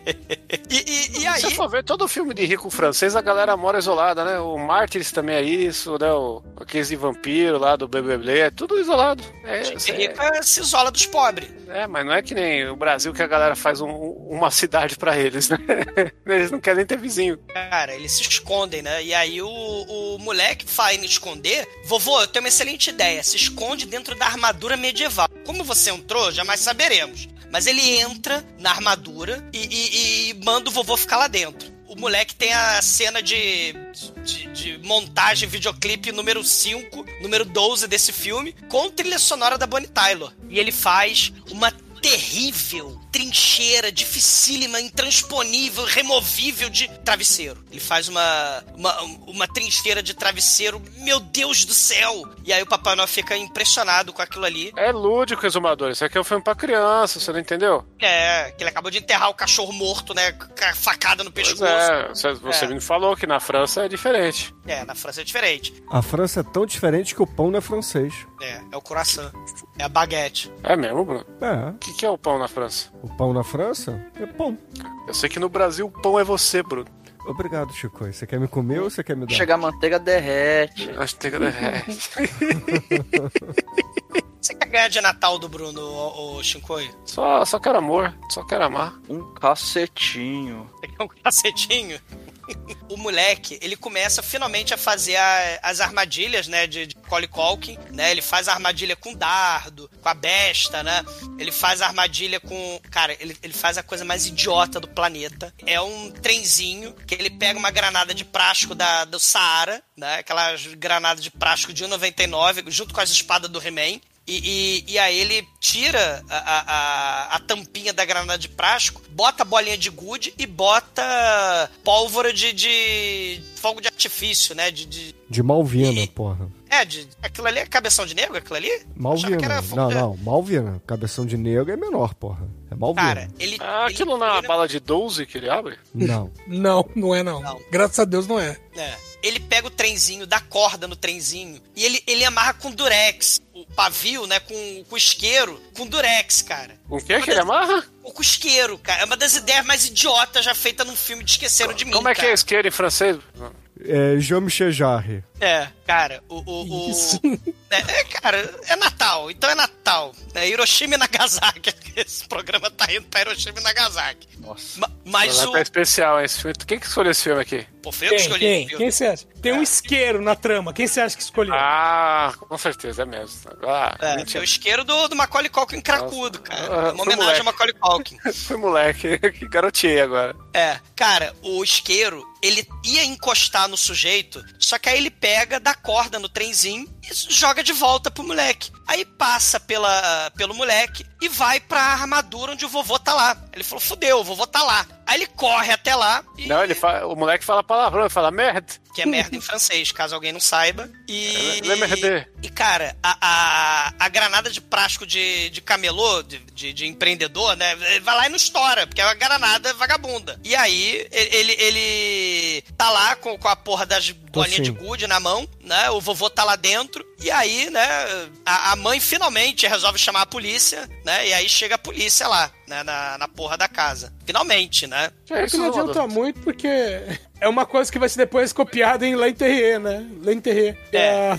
A: *laughs* e, e, e aí.
F: Se você for ver todo filme de rico francês, a galera mora isolada, né? O Mártires também é isso, né? O, aqueles de vampiro lá do BBB, é tudo isolado. É,
A: Gente
F: é,
A: rica se isola dos pobres.
F: é, mas não é que nem o Brasil que a galera faz um- uma cidade pra eles, né? *laughs* Eles não querem ter vizinho.
A: Cara, eles se escondem, né? E aí o, o moleque vai me esconder. Vovô, eu tenho uma excelente ideia. Se esconde dentro da armadura medieval. Como você entrou, jamais saberemos. Mas ele entra na armadura e, e- e manda o vovô ficar lá dentro. O moleque tem a cena de, de, de montagem, videoclipe número 5, número 12 desse filme, com trilha sonora da Bonnie Tyler. E ele faz uma terrível trincheira, dificílima, intransponível, removível de travesseiro. Ele faz uma, uma, uma trincheira de travesseiro, meu Deus do céu! E aí o Papai Noel fica impressionado com aquilo ali.
F: É lúdico, exumador. Isso aqui é um filme pra criança, você não entendeu?
A: É, que ele acabou de enterrar o cachorro morto, né? Com a facada no
F: Pois
A: pescoço.
F: é, você, você
A: É.
F: me falou que na França é diferente.
A: É, na França é diferente.
C: A França é tão diferente que o pão não é francês.
A: É, é o coração. É a baguete.
F: É mesmo, Bruno?
C: É,
F: O que, que é o pão na França?
C: o pão na França é pão.
F: Eu sei que no Brasil o pão é você, Bruno.
C: Obrigado, Chico. Você quer me comer ou você quer me dar?
E: Chegar a manteiga derrete.
F: Tem que derrete. *laughs*
A: Você quer ganhar de Natal do Bruno, ô, ô Shinkoi?
F: Só, só quero amor, só quero amar.
E: Um cacetinho.
A: Você quer um cacetinho? *laughs* o moleque, ele começa finalmente a fazer a- as armadilhas, né, de, de Macaulay Culkin, né? Ele faz a armadilha com dardo, com a besta, né? Ele faz a armadilha com... Cara, ele, ele faz a coisa mais idiota do planeta. É um trenzinho que ele pega uma granada de plástico da, do Saara, né? Aquelas granadas de plástico de 1,99, junto com as espadas do He-Man. E, e, e aí ele tira a, a, a, tampinha da granada de plástico, bota a bolinha de gude e bota pólvora de, de fogo de artifício, né? De, de-
C: De Malvina,
A: E-
C: porra.
A: é, de, aquilo ali é cabeção de negro, aquilo ali?
C: Malvina.
A: que era fogo
C: Não,
A: de-
C: não. Malvina. Cabeção de negro é menor, porra. É Malvina.
A: Cara, ele.
F: Ah,
A: ele
F: aquilo não é uma bala de 12 que ele abre?
C: Não.
G: Não, não é não.
A: Não.
G: Graças a Deus não é.
A: É. Ele pega o trenzinho, dá corda no trenzinho e ele, ele amarra com durex. O pavio, né? Com, com isqueiro, com durex, cara.
F: O que que ele amarra?
A: O com isqueiro, cara. É uma das ideias mais idiotas já feita num filme de Esqueceram de Mim.
F: Como é que
A: cara.
F: é isqueiro em francês?
C: É Jean-Michel Jarre.
A: É, cara, o. o, o-
G: Isso.
A: É, é, cara, é Natal, então é Natal. É Hiroshima e Nagasaki. *laughs* Esse programa tá indo pra Hiroshima e Nagasaki.
E: Nossa.
A: Ma- Mas o.
F: tá especial, hein, esse filme. Quem que escolheu esse filme aqui?
A: Pô, foi eu que
G: Quem?
A: escolhi.
G: Quem? Quem você acha? Tem um isqueiro na trama. Quem você acha que escolheu?
F: Ah, com certeza, é mesmo. Ah,
A: É,
F: mentira.
A: foi o isqueiro do, do Macaulay Culkin cracudo, cara.
F: Ah,
A: É uma
F: foi
A: homenagem ao. Macaulay Culkin. *laughs*
F: Foi moleque, *laughs* que garoteei agora.
A: É, cara, o isqueiro, ele ia encostar no sujeito, só que aí ele pega, dá corda no trenzinho e joga de volta pro moleque. Aí passa pela, pelo moleque e vai pra armadura onde o vovô tá lá. Ele falou, fudeu, o vovô tá lá. Aí ele corre até lá e...
F: Não, ele fa... o moleque fala palavrão, ele fala merda.
A: Que é merda em francês, caso alguém não saiba. E...
F: Le merde.
A: E, cara, a, a, a granada de plástico de, de camelô, de, de, de empreendedor, né? ele Vai lá e não estoura, porque é uma granada vagabunda. E aí, ele, ele tá lá com, com a porra das bolinhas de gude na mão, né? O vovô tá lá dentro. E aí, né, a, a mãe finalmente resolve chamar a polícia, né? E aí chega a polícia lá, né, na, na porra da casa. Finalmente, né?
F: É
G: É
F: isso,
G: que não adianta muito porque é uma coisa que vai ser depois copiada em L'Enterré, né? L'Enterré.
A: É.
G: É.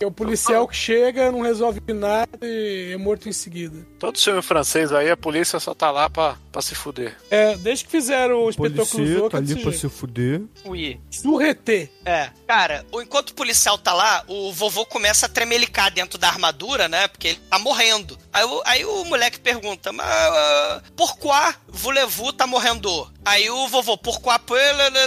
G: É o policial que chega, não resolve nada e é morto em seguida.
F: Todo filme francês aí, a polícia só tá lá pra, pra se fuder.
G: É, desde que fizeram o espetáculo
C: tá ali pra
G: se...
C: se fuder.
A: Ui.
G: Surreté.
A: É, cara, enquanto o policial tá lá, o vovô começa a tremelicar dentro da armadura, né? Porque ele tá morrendo. Aí, o- aí o moleque pergunta, mas uh, pourquoi voulez-vous tá morrendo? Aí o vovô, pourquoi peut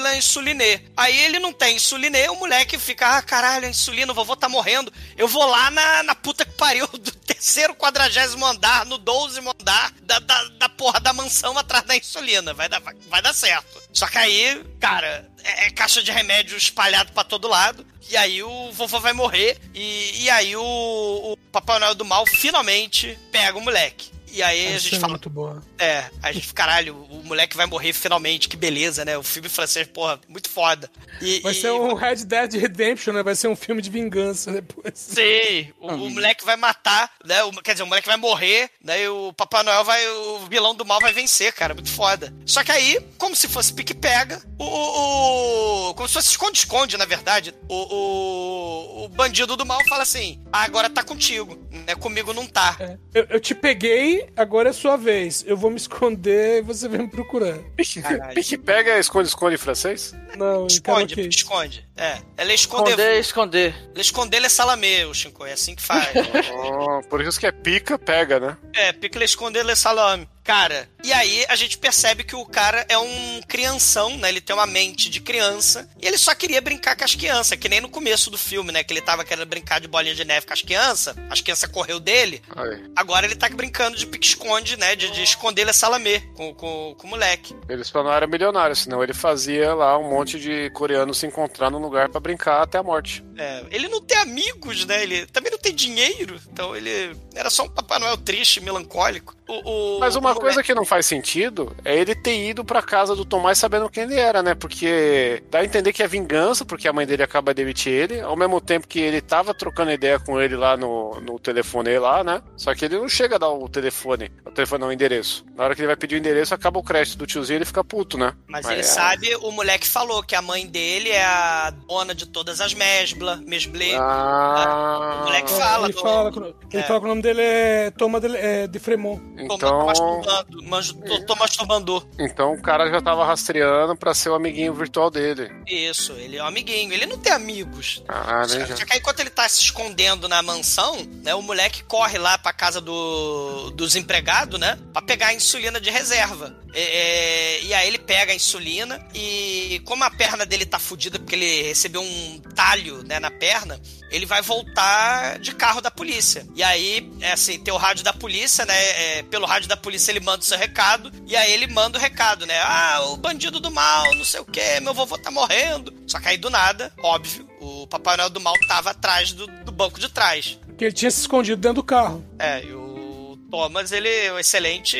A: la insuliné? Aí ele não tem insuliné, o moleque fica, ah, caralho, insulina, o vovô tá morrendo. Eu vou lá na, na puta que pariu *laughs* do terceiro quadragésimo andar, no 12 andar da, da, da porra da mansão atrás da insulina. Vai dar, vai, dar certo. Só que aí, cara, é, é caixa de remédio espalhado pra todo lado. E aí o vovô vai morrer. E, e aí o, o Papai Noel do Mal finalmente pega o moleque. E aí a
G: Essa
A: gente
G: é
A: fala,
G: muito boa.
A: é, a gente, caralho, o moleque vai morrer finalmente, que beleza, né? O filme francês, porra, muito foda. E,
G: Vai
A: e-
G: ser um Red Dead Redemption, né? Vai ser um filme de vingança depois.
A: Sim, o, o moleque vai matar, né? O- quer dizer, o moleque vai morrer, né? E o Papai Noel vai. O vilão do mal vai vencer, cara. Muito foda. Só que aí, como se fosse pique-pega, o, o- o- Como se fosse esconde-esconde, na verdade. O, o, o bandido do mal fala assim: ah, agora tá contigo, né? Comigo não tá.
G: É. Eu, eu te peguei, agora é sua vez. Eu vou me esconder e você vem me procurar.
F: Pique, pega esconde-esconde em francês?
G: Não,
A: Esconde,
G: então,
A: esconde. É. Ela é esconder.
E: Esconder, esconder.
A: Ela é esconder é salamê, o Shinko. É assim que faz. *laughs*
F: Oh, por isso que é pica, pega, né?
A: É, picle esconder le salame. Cara, e aí a gente percebe que o cara é um crianção, né? Ele tem uma mente de criança e ele só queria brincar com as crianças, que nem no começo do filme, né? Que ele tava querendo brincar de bolinha de neve com as crianças, as crianças correu dele.
F: Aí.
A: Agora ele tá brincando de pique-esconde, né? De, de esconder le salamê com, com, com o moleque.
F: Ele só não era milionário, senão ele fazia lá um monte de coreanos se encontrar num lugar pra brincar até a morte.
A: É, ele não tem amigos, né? Ele também não tem dinheiro, então ele era só um Papai Noel triste, melancólico. O, o-
F: Mas uma
A: o
F: coisa que não faz sentido é ele ter ido pra casa do Tomás sabendo quem ele era, né? Porque dá a entender que é vingança, porque a mãe dele acaba de demitir ele, ao mesmo tempo que ele tava trocando ideia com ele lá no, no telefone lá, né? Só que ele não chega a dar o telefone, o telefone não, o endereço. Na hora que ele vai pedir o endereço, acaba o crédito do tiozinho e ele fica puto, né?
A: Mas,
F: Mas
A: ele
F: é-
A: sabe, o moleque falou que a mãe dele é a dona de todas as mesbla, mesblê.
F: Ah,
A: O moleque fala
G: ele
A: do-
G: fala, ele
A: É.
G: fala que o nome dele é Toma de, é, de Fremont.
F: Então,
A: masturbando, manjo, tô, tô masturbando.
F: então o cara já tava rastreando pra ser o amiguinho virtual dele.
A: Isso, ele é um amiguinho. Ele não tem amigos.
F: Ah,
A: Só,
F: né? já.
A: só que aí, enquanto ele tá se escondendo na mansão, né, o moleque corre lá pra casa do, dos empregados, né, pra pegar a insulina de reserva. É, é, e aí ele pega a insulina e como a perna dele tá fudida porque ele recebeu um talho, né, na perna, ele vai voltar de carro da polícia. E aí, é assim, tem o rádio da polícia, né, é, pelo rádio da polícia ele manda o seu recado e aí ele manda o recado, né, ah, o bandido do mal, não sei o que, meu vovô tá morrendo. Só que aí do nada, óbvio, o Papai Noel do mal tava atrás do, do banco de trás.
G: Que ele tinha se escondido dentro do carro.
A: É, e o Thomas, ele é um excelente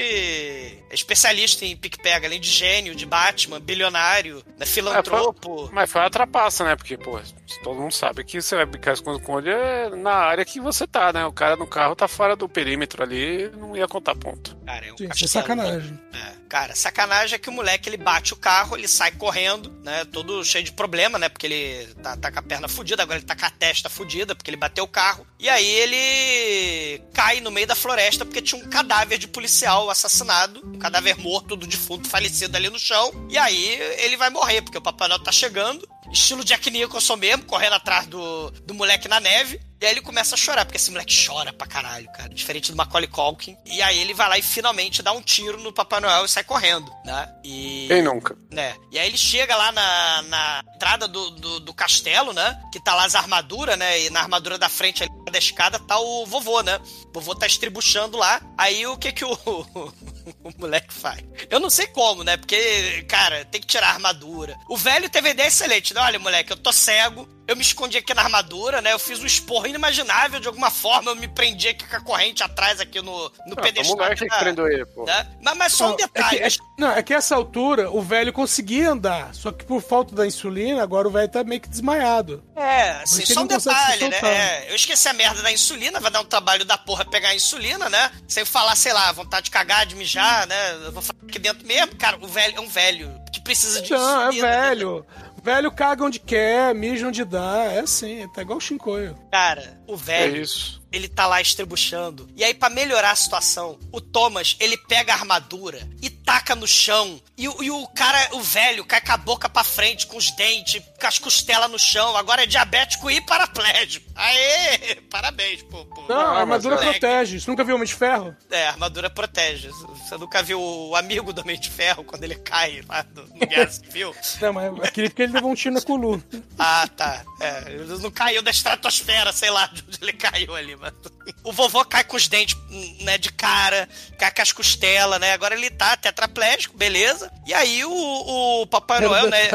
A: especialista em pique-pega, além de gênio, de Batman, bilionário, né, filantropo.
F: Mas foi uma trapaça, né? Porque, pô, todo mundo sabe que você vai brincar esconde-esconde é na área que você tá, né? O cara no carro tá fora do perímetro ali, não ia contar ponto.
A: Cara, é um
G: Sim, isso é
A: castelo,
G: sacanagem.
A: É, cara, sacanagem é que o moleque ele bate o carro, ele sai correndo, né? Todo cheio de problema, né? Porque ele tá, tá com a perna fudida, agora ele tá com a testa fudida, porque ele bateu o carro. E aí ele cai no meio da floresta porque tinha um cadáver de policial assassinado, um cadáver morto do defunto falecido ali no chão. E aí ele vai morrer, porque o Papai Noel tá chegando. Estilo Jack Nicholson mesmo, correndo atrás do, do moleque na neve. E aí ele começa a chorar, porque esse moleque chora pra caralho, cara. Diferente do Macaulay Culkin. E aí ele vai lá e finalmente dá um tiro no Papai Noel e sai correndo, né? E...
F: Quem nunca?
A: né? E aí ele chega lá na, na entrada do, do, do castelo, né? Que tá lá as armaduras, né? E na armadura da frente ali da escada tá o vovô, né? O vovô tá estribuchando lá. Aí o que que o, *laughs* *laughs* o moleque faz? Eu não sei como, né? Porque, cara, tem que tirar a armadura. O velho teve ideia excelente, né? Olha, moleque, eu tô cego. Eu me escondi aqui na armadura, né? Eu fiz um esporro inimaginável de alguma forma. Eu me prendi aqui com a corrente atrás, aqui no, no
F: Ah,
A: pedestal.
F: o moleque
A: aqui
F: que prendeu ele, pô.
A: né? Mas, mas só um
G: Não, é
A: detalhe.
G: que- é- não, é que essa altura o velho conseguia andar, só que por falta da insulina, agora o velho tá meio que desmaiado.
A: É, assim, só um
G: não
A: detalhe, né? É, eu esqueci a merda da insulina, vai dar um trabalho da porra pegar a insulina, né? Sem falar, sei lá, vontade de cagar, de mijar, né? Eu vou falar aqui dentro mesmo. Cara, o velho é um velho que precisa de
G: Não, é
A: insulina. né?
G: Velho. Velho caga onde quer, mija onde dá. É assim, tá igual o Shinkoio.
A: Cara, o
F: É
A: velho,
F: isso.
A: ele tá lá estrebuchando. E aí, pra melhorar a situação, o Thomas, ele pega a armadura e taca no chão. E, o- e o cara, o velho, cai com a boca pra frente, com os dentes, com as costelas no chão. Agora é diabético e paraplégico. Aê! Parabéns, pô. pô.
G: Não, a armadura
A: moleque.
G: protege. Você nunca viu Homem de Ferro?
A: É, a armadura protege. Você nunca viu o amigo do Homem de Ferro quando ele cai lá no Guerra *laughs* Civil?
G: Não, mas aquele porque ele levou um tiro na coluna.
A: Ah, tá. É, ele não caiu da estratosfera, sei lá de *laughs* onde ele caiu ali, mas. O vovô cai com os dentes, né, de cara, cai com as costelas, né? Agora ele tá tetraplégico, beleza. E aí o, o Papai Noel, né?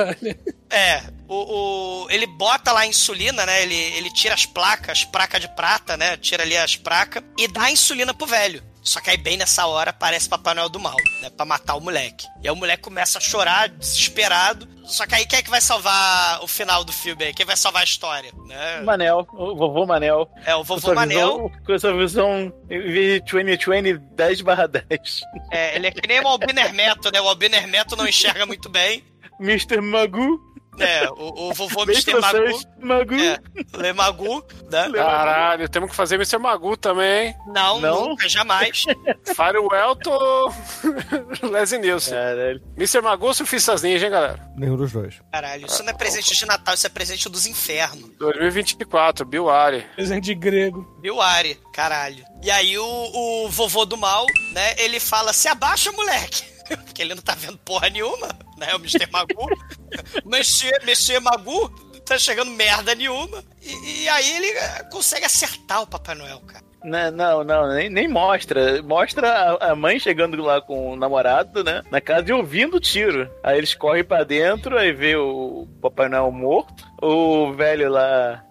A: É, o, o- ele bota lá a insulina, né? Ele, ele tira as placas, placa de prata, né? Tira ali as placas e dá a insulina pro velho. Só que aí bem nessa hora aparece Papai Noel do mal, né? Pra matar o moleque. E aí o moleque começa a chorar, desesperado. Só que aí quem é que vai salvar o final do filme aí? Quem vai salvar a história? Né?
D: Manel, o vovô Manel.
A: É, o vovô Manel.
D: visão- Com essa visão 2020 10 barra 10.
A: É, ele é que nem o Albino Hermeto, né? O Albino Hermeto não enxerga muito bem. *laughs*
D: Mr. Magu.
A: É, o, o vovô Mr. Magu.
D: Magu.
A: É, Le Magu, né?
F: Caralho, temos que fazer Mr. Magu também.
A: Não,
D: Não?
A: nunca, jamais. *laughs*
F: Firewell ou *laughs* Leslie Nielsen.
D: Caralho.
F: Mr. Magu ou Surfistas Ninja, hein, galera?
C: Nenhum dos dois.
A: Caralho, isso não é presente de Natal, isso é presente dos infernos.
F: 2024, Bill Ari.
G: Presente de grego.
A: Viu, Ari? Caralho. E aí o, o vovô do mal, né, ele fala, se abaixa, moleque. *laughs* Porque ele não tá vendo porra nenhuma, né, o Mr. Magu. *laughs* Monsieur, Monsieur Magu, tá chegando merda nenhuma. E, e aí ele eh, consegue acertar o Papai Noel, cara.
D: Não, não, não, nem, nem mostra. Mostra a, mãe chegando lá com o namorado, né? Na casa e ouvindo o tiro. Aí eles correm pra dentro, aí vê o Papai Noel morto, o velho lá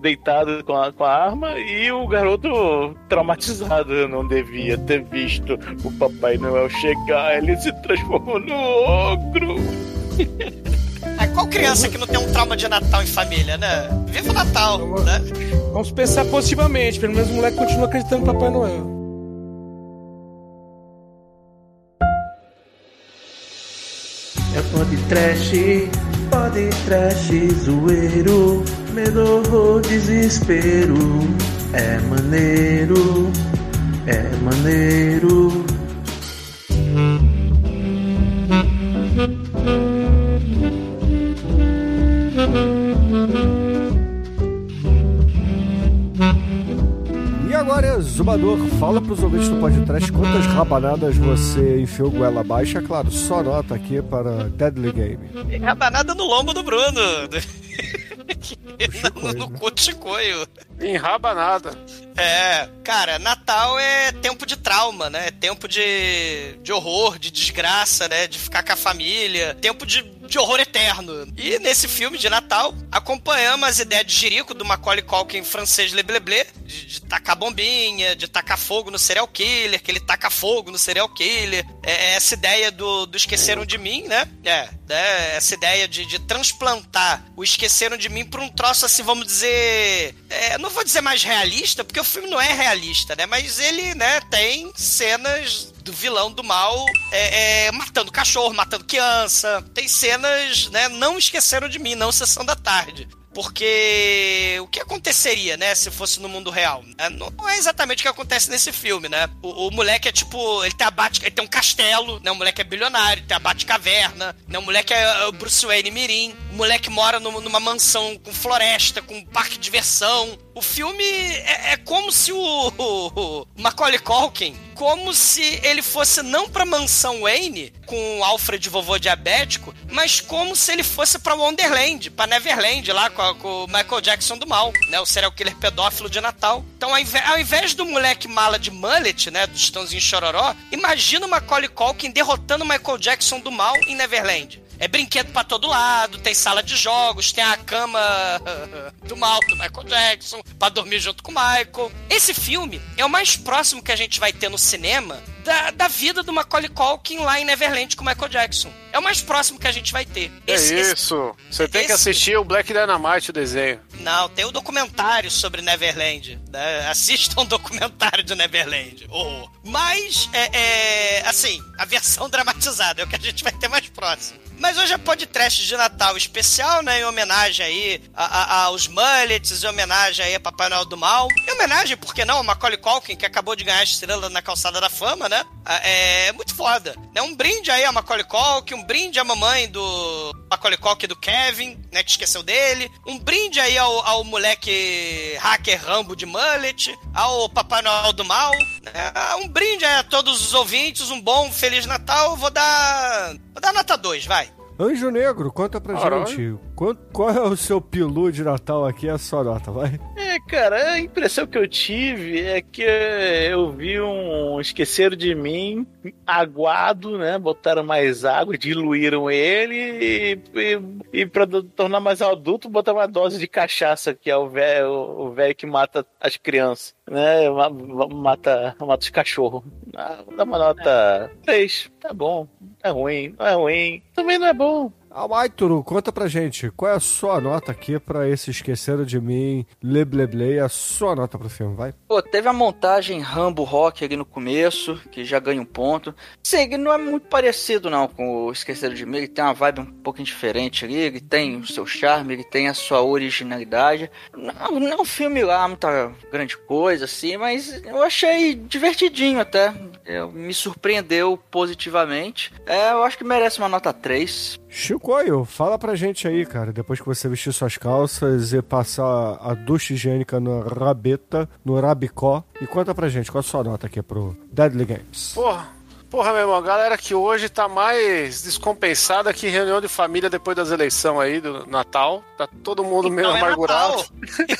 D: deitado com a, com a arma e o garoto traumatizado. Não devia ter visto o Papai Noel chegar, ele se transformou no ogro.
A: Aí *laughs* qual criança que não tem um trauma de Natal em família, né? Viva o Natal, né?
G: Vamos pensar positivamente. Pelo menos o moleque continua acreditando no Papai Noel.
J: É pode trash, pode trash, zoeiro, medo ou desespero. É maneiro, é maneiro.
C: E agora, Zumador, fala pros ouvintes do podcast quantas rabanadas você enfiou goela abaixo. É claro, só nota aqui para Deadly Game.
A: Rabanada no lombo do Bruno. No, *laughs* no cu de chicoio.
F: Enrabanada.
A: É, cara, Natal é tempo de trauma, né? É tempo de, de horror, de desgraça, né? De ficar com a família. Tempo de, de horror eterno. E nesse filme de Natal, acompanhamos as ideias de Jerico, do Macaulay Culkin francês Lebleblé, de, de tacar bombinha, de tacar fogo no serial killer, que ele taca fogo no serial killer. É, é essa ideia do, do Esqueceram de Mim, né? É, né? essa ideia de, de transplantar o Esqueceram de Mim pra um troço assim, vamos dizer... é, não vou dizer mais realista, porque o filme não é realista, né? Mas ele, né, tem cenas do vilão do mal é, é, matando cachorro, matando criança. Tem cenas, né? Não esqueceram de mim, não sessão da tarde. Porque o que aconteceria, né, se fosse no mundo real? É, Não é exatamente o que acontece nesse filme, né? O, o moleque é tipo, ele tem ele tem um castelo, né? O moleque é bilionário, tem a Batcaverna, né? O moleque é o Bruce Wayne Mirim. O moleque mora numa, numa mansão com floresta, com parque de diversão. O filme é, é como se o, o, Macaulay Culkin, como se ele fosse não pra mansão Wayne, com o Alfred vovô diabético, mas como se ele fosse pra Wonderland, pra Neverland, lá com, com o Michael Jackson do mal, né? O serial killer pedófilo de Natal. Então, ao invés, ao invés do moleque mala de mullet, né? Do Estãozinho Chororó, imagina o Macaulay Culkin derrotando o Michael Jackson do mal em Neverland. É brinquedo pra todo lado, tem sala de jogos, tem a cama *laughs* do mal do Michael Jackson pra dormir junto com o Michael. Esse filme é o mais próximo que a gente vai ter no cinema da, da vida do Macaulay Culkin lá em Neverland com o Michael Jackson. É É o mais próximo que a gente vai ter.
F: É
A: Esse- esse-
F: isso. Você tem que
A: esse-
F: assistir o Black Dynamite, o desenho.
A: Não, tem o documentário sobre Neverland. né? Assistam o documentário do Neverland. Oh. Mas, é, é, assim, a versão *laughs* dramatizada é o que a gente vai ter mais próximo. Mas hoje é podcast de Natal especial, né? Em homenagem aí a- a- aos mullets, em homenagem aí a Papai Noel do Mal. Em homenagem, por que não, a Macaulay Culkin, que acabou de ganhar a estrela na Calçada da Fama, né? Ah, É muito foda. É um brinde aí a Macaulay Culkin, um brinde à mamãe do Macaulay Culkin do Kevin, né? Que esqueceu dele. Um brinde aí ao, ao moleque hacker Rambo de mullet, ao Papai Noel do Mal. né? Ah, Um brinde aí a todos os ouvintes, um bom Feliz Natal. Vou dar... Vou dar nota 2, vai.
C: Anjo Negro, conta pra
F: Caralho.
C: gente. Quanto, qual é o seu pilu de Natal aqui? É a sua nota, vai.
D: É, cara, a impressão que eu tive é que eu vi um Esqueceram de Mim aguado, né? Botaram mais água, diluíram ele e, e, e pra tornar mais adulto, botaram uma dose de cachaça, que é o velho o que mata as crianças, né? Ma- ma- Mata, mata os cachorros. Ah, Dá uma nota 3, tá bom. É ruim, não é ruim. Também não é bom.
C: Almaituru, conta pra gente. Qual é a sua nota aqui pra esse Esqueceram de Mim, Lebleble, a sua nota pro filme, vai?
E: Pô, teve a montagem Rambo Rock ali no começo, que já ganha um ponto. Sim, não é muito parecido não com o Esqueceram de Mim, ele tem uma vibe um pouquinho diferente ali, ele tem o seu charme, ele tem a sua originalidade. Não, não é um filme lá, muita grande coisa assim, mas eu achei divertidinho até. Eu, me surpreendeu positivamente. É, eu acho que merece uma nota 3.
C: Chicoio, fala pra gente aí, cara, depois que você vestir suas calças e passar a ducha higiênica no rabeta, no rabicó, e conta pra gente qual a sua nota aqui pro Deadly Games.
F: Porra, porra, meu irmão, a galera que hoje tá mais descompensada que reunião de família depois das eleições aí do Natal. Tá todo mundo meio
A: Então é
F: amargurado.
A: Natal.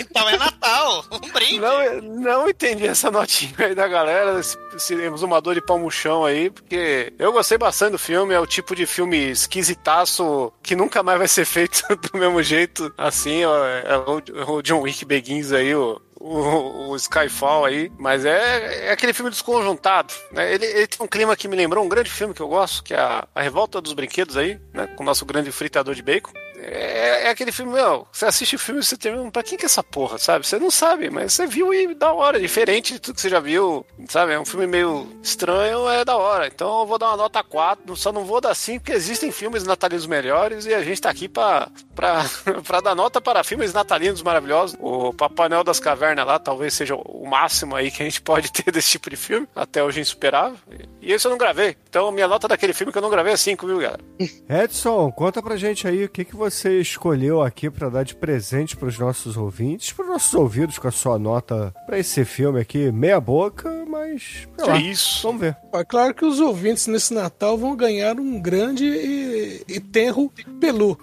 A: então é Natal. Um *laughs* brinde.
F: Não, não entendi essa notinha aí da galera, esse, esse exumador de pau no chão aí, porque eu gostei bastante do filme, é o tipo de filme esquisitaço que nunca mais vai ser feito *laughs* do mesmo jeito, assim, ó, é o, o John Wick Begins aí, o, o, o Skyfall aí, mas é, é aquele filme desconjuntado, né? Ele, ele tem um clima que me lembrou um grande filme que eu gosto, que é a, a Revolta dos Brinquedos aí, né? Com o nosso grande fritador de bacon. É, é aquele filme, meu, você assiste o filme e você termina, pra quem que é essa porra, sabe? Você não sabe, mas você viu e da hora, diferente de tudo que você já viu, sabe? É um filme meio estranho, é da hora. Então eu vou dar uma nota 4, só não vou dar 5, porque existem filmes natalinos melhores e a gente tá aqui pra, pra, *laughs* pra dar nota para filmes natalinos maravilhosos. O Papai Noel das Cavernas lá talvez seja o máximo aí que a gente pode *laughs* ter desse tipo de filme, até hoje insuperável. E esse eu não gravei. Então minha nota daquele filme que eu não gravei é 5, viu, galera?
C: Edson, conta pra gente aí o que, que você escolheu aqui pra dar de presente pros nossos ouvintes, pros nossos ouvidos com a sua nota pra esse filme aqui, meia boca, mas. sei
F: Que
C: lá,
F: isso?
C: Vamos ver.
G: É claro que os ouvintes nesse Natal vão ganhar um grande e, e tenro pelu.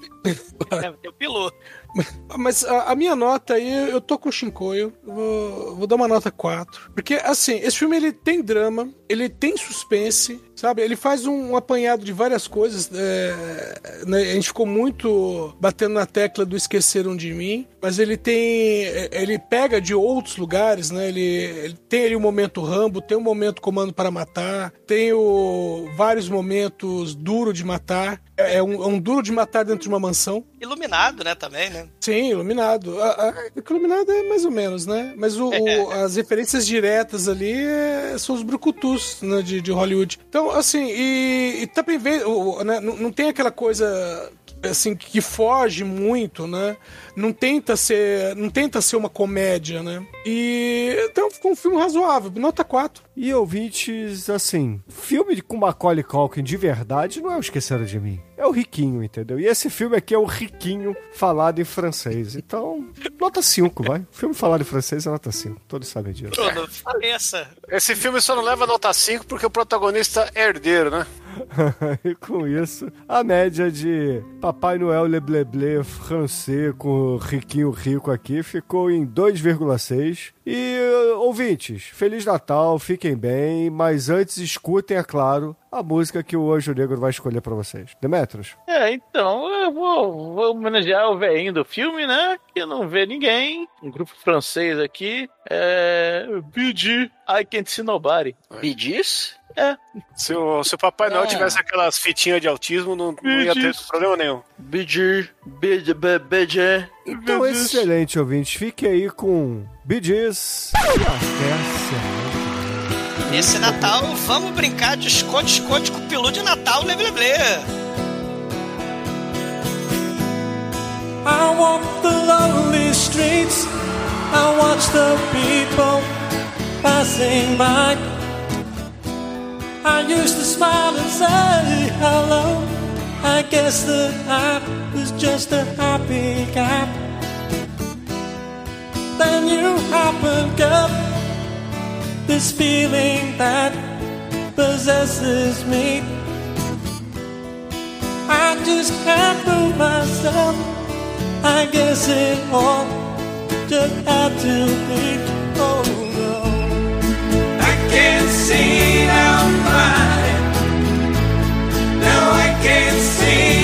A: É, o piloto. *laughs*
G: Mas a, a minha nota aí, eu tô com o Shinkoio, eu vou, vou dar uma nota 4. Porque, assim, esse filme ele tem drama, ele tem suspense, sabe? Ele faz um, um apanhado de várias coisas. é, né? A gente ficou muito batendo na tecla do Esqueceram de Mim, mas ele tem. Ele pega de outros lugares, né? Ele, ele tem ali o momento Rambo, tem o momento Comando para Matar, tem o, vários momentos Duro de Matar. É, é um, é um duro de matar dentro de uma mansão.
A: Iluminado, né, também, né?
G: Sim, iluminado. A, a, iluminado é mais ou menos, né? Mas o, o- *laughs* as referências diretas ali é- são os brucutus né, de, de Hollywood. Então, assim, e, e também vê, o- né, não, não tem aquela coisa assim que foge muito, né? Não tenta ser, não tenta ser uma comédia, né? E então ficou um filme razoável, nota 4.
C: E ouvintes, assim, filme com Macaulay Culkin de verdade não é o Esqueceram de Mim. É o Riquinho, entendeu? E esse filme aqui é o Riquinho falado em francês. Então, nota 5, vai. Filme falado em francês é nota 5. Todos sabem disso.
A: Bruno, faleça.
F: Esse filme só não leva nota 5 porque o protagonista é herdeiro, né? *laughs*
C: e com isso, a média de Papai Noel Lebleble francês com o Riquinho Rico aqui ficou em 2,6. E ouvintes, Feliz Natal, fiquem bem, mas antes escutem, é claro, a música que o Anjo Negro vai escolher pra vocês. Demetros?
D: É, então, eu vou, vou homenagear o velhinho do filme, né? Que não vê ninguém. Um grupo francês aqui. É. BG, I Can't See Nobody.
E: Bidis?
D: É.
F: Se o, se o Papai Noel
E: É.
F: tivesse aquelas fitinhas de autismo, não, não ia ter problema nenhum.
E: BG, BG, BG.
C: Então, excelente, ouvinte. Fique aí com BDs. E até a semana.
A: Nesse Natal, vamos brincar de esconde-esconde com o peru de Natal, blé blé blé.
J: I walk the lonely streets. I watch the people passing by. I used to smile and say hello. I guess that I was just a happy guy. Then you happened, girl. This feeling that possesses me. I just can't move myself. I guess it all just had to be. Oh no. I can't see can't see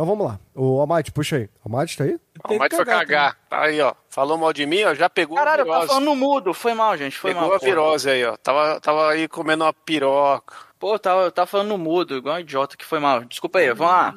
C: Então vamos lá. O Almighty, puxa aí. Almighty, tá aí?
F: O Mike foi cagar. Tá aí, ó. Falou mal de mim, ó. Já pegou
E: Caralho,
F: a
E: eu tava
F: virose.
E: falando no mudo. Foi mal, gente. Foi
F: Pegou
E: mal.
F: a
E: porra.
F: virose aí, ó. Tava, tava aí comendo uma piroca.
E: Pô, eu tava, eu tava falando no mudo, igual um idiota que foi mal. Desculpa aí, vamos lá.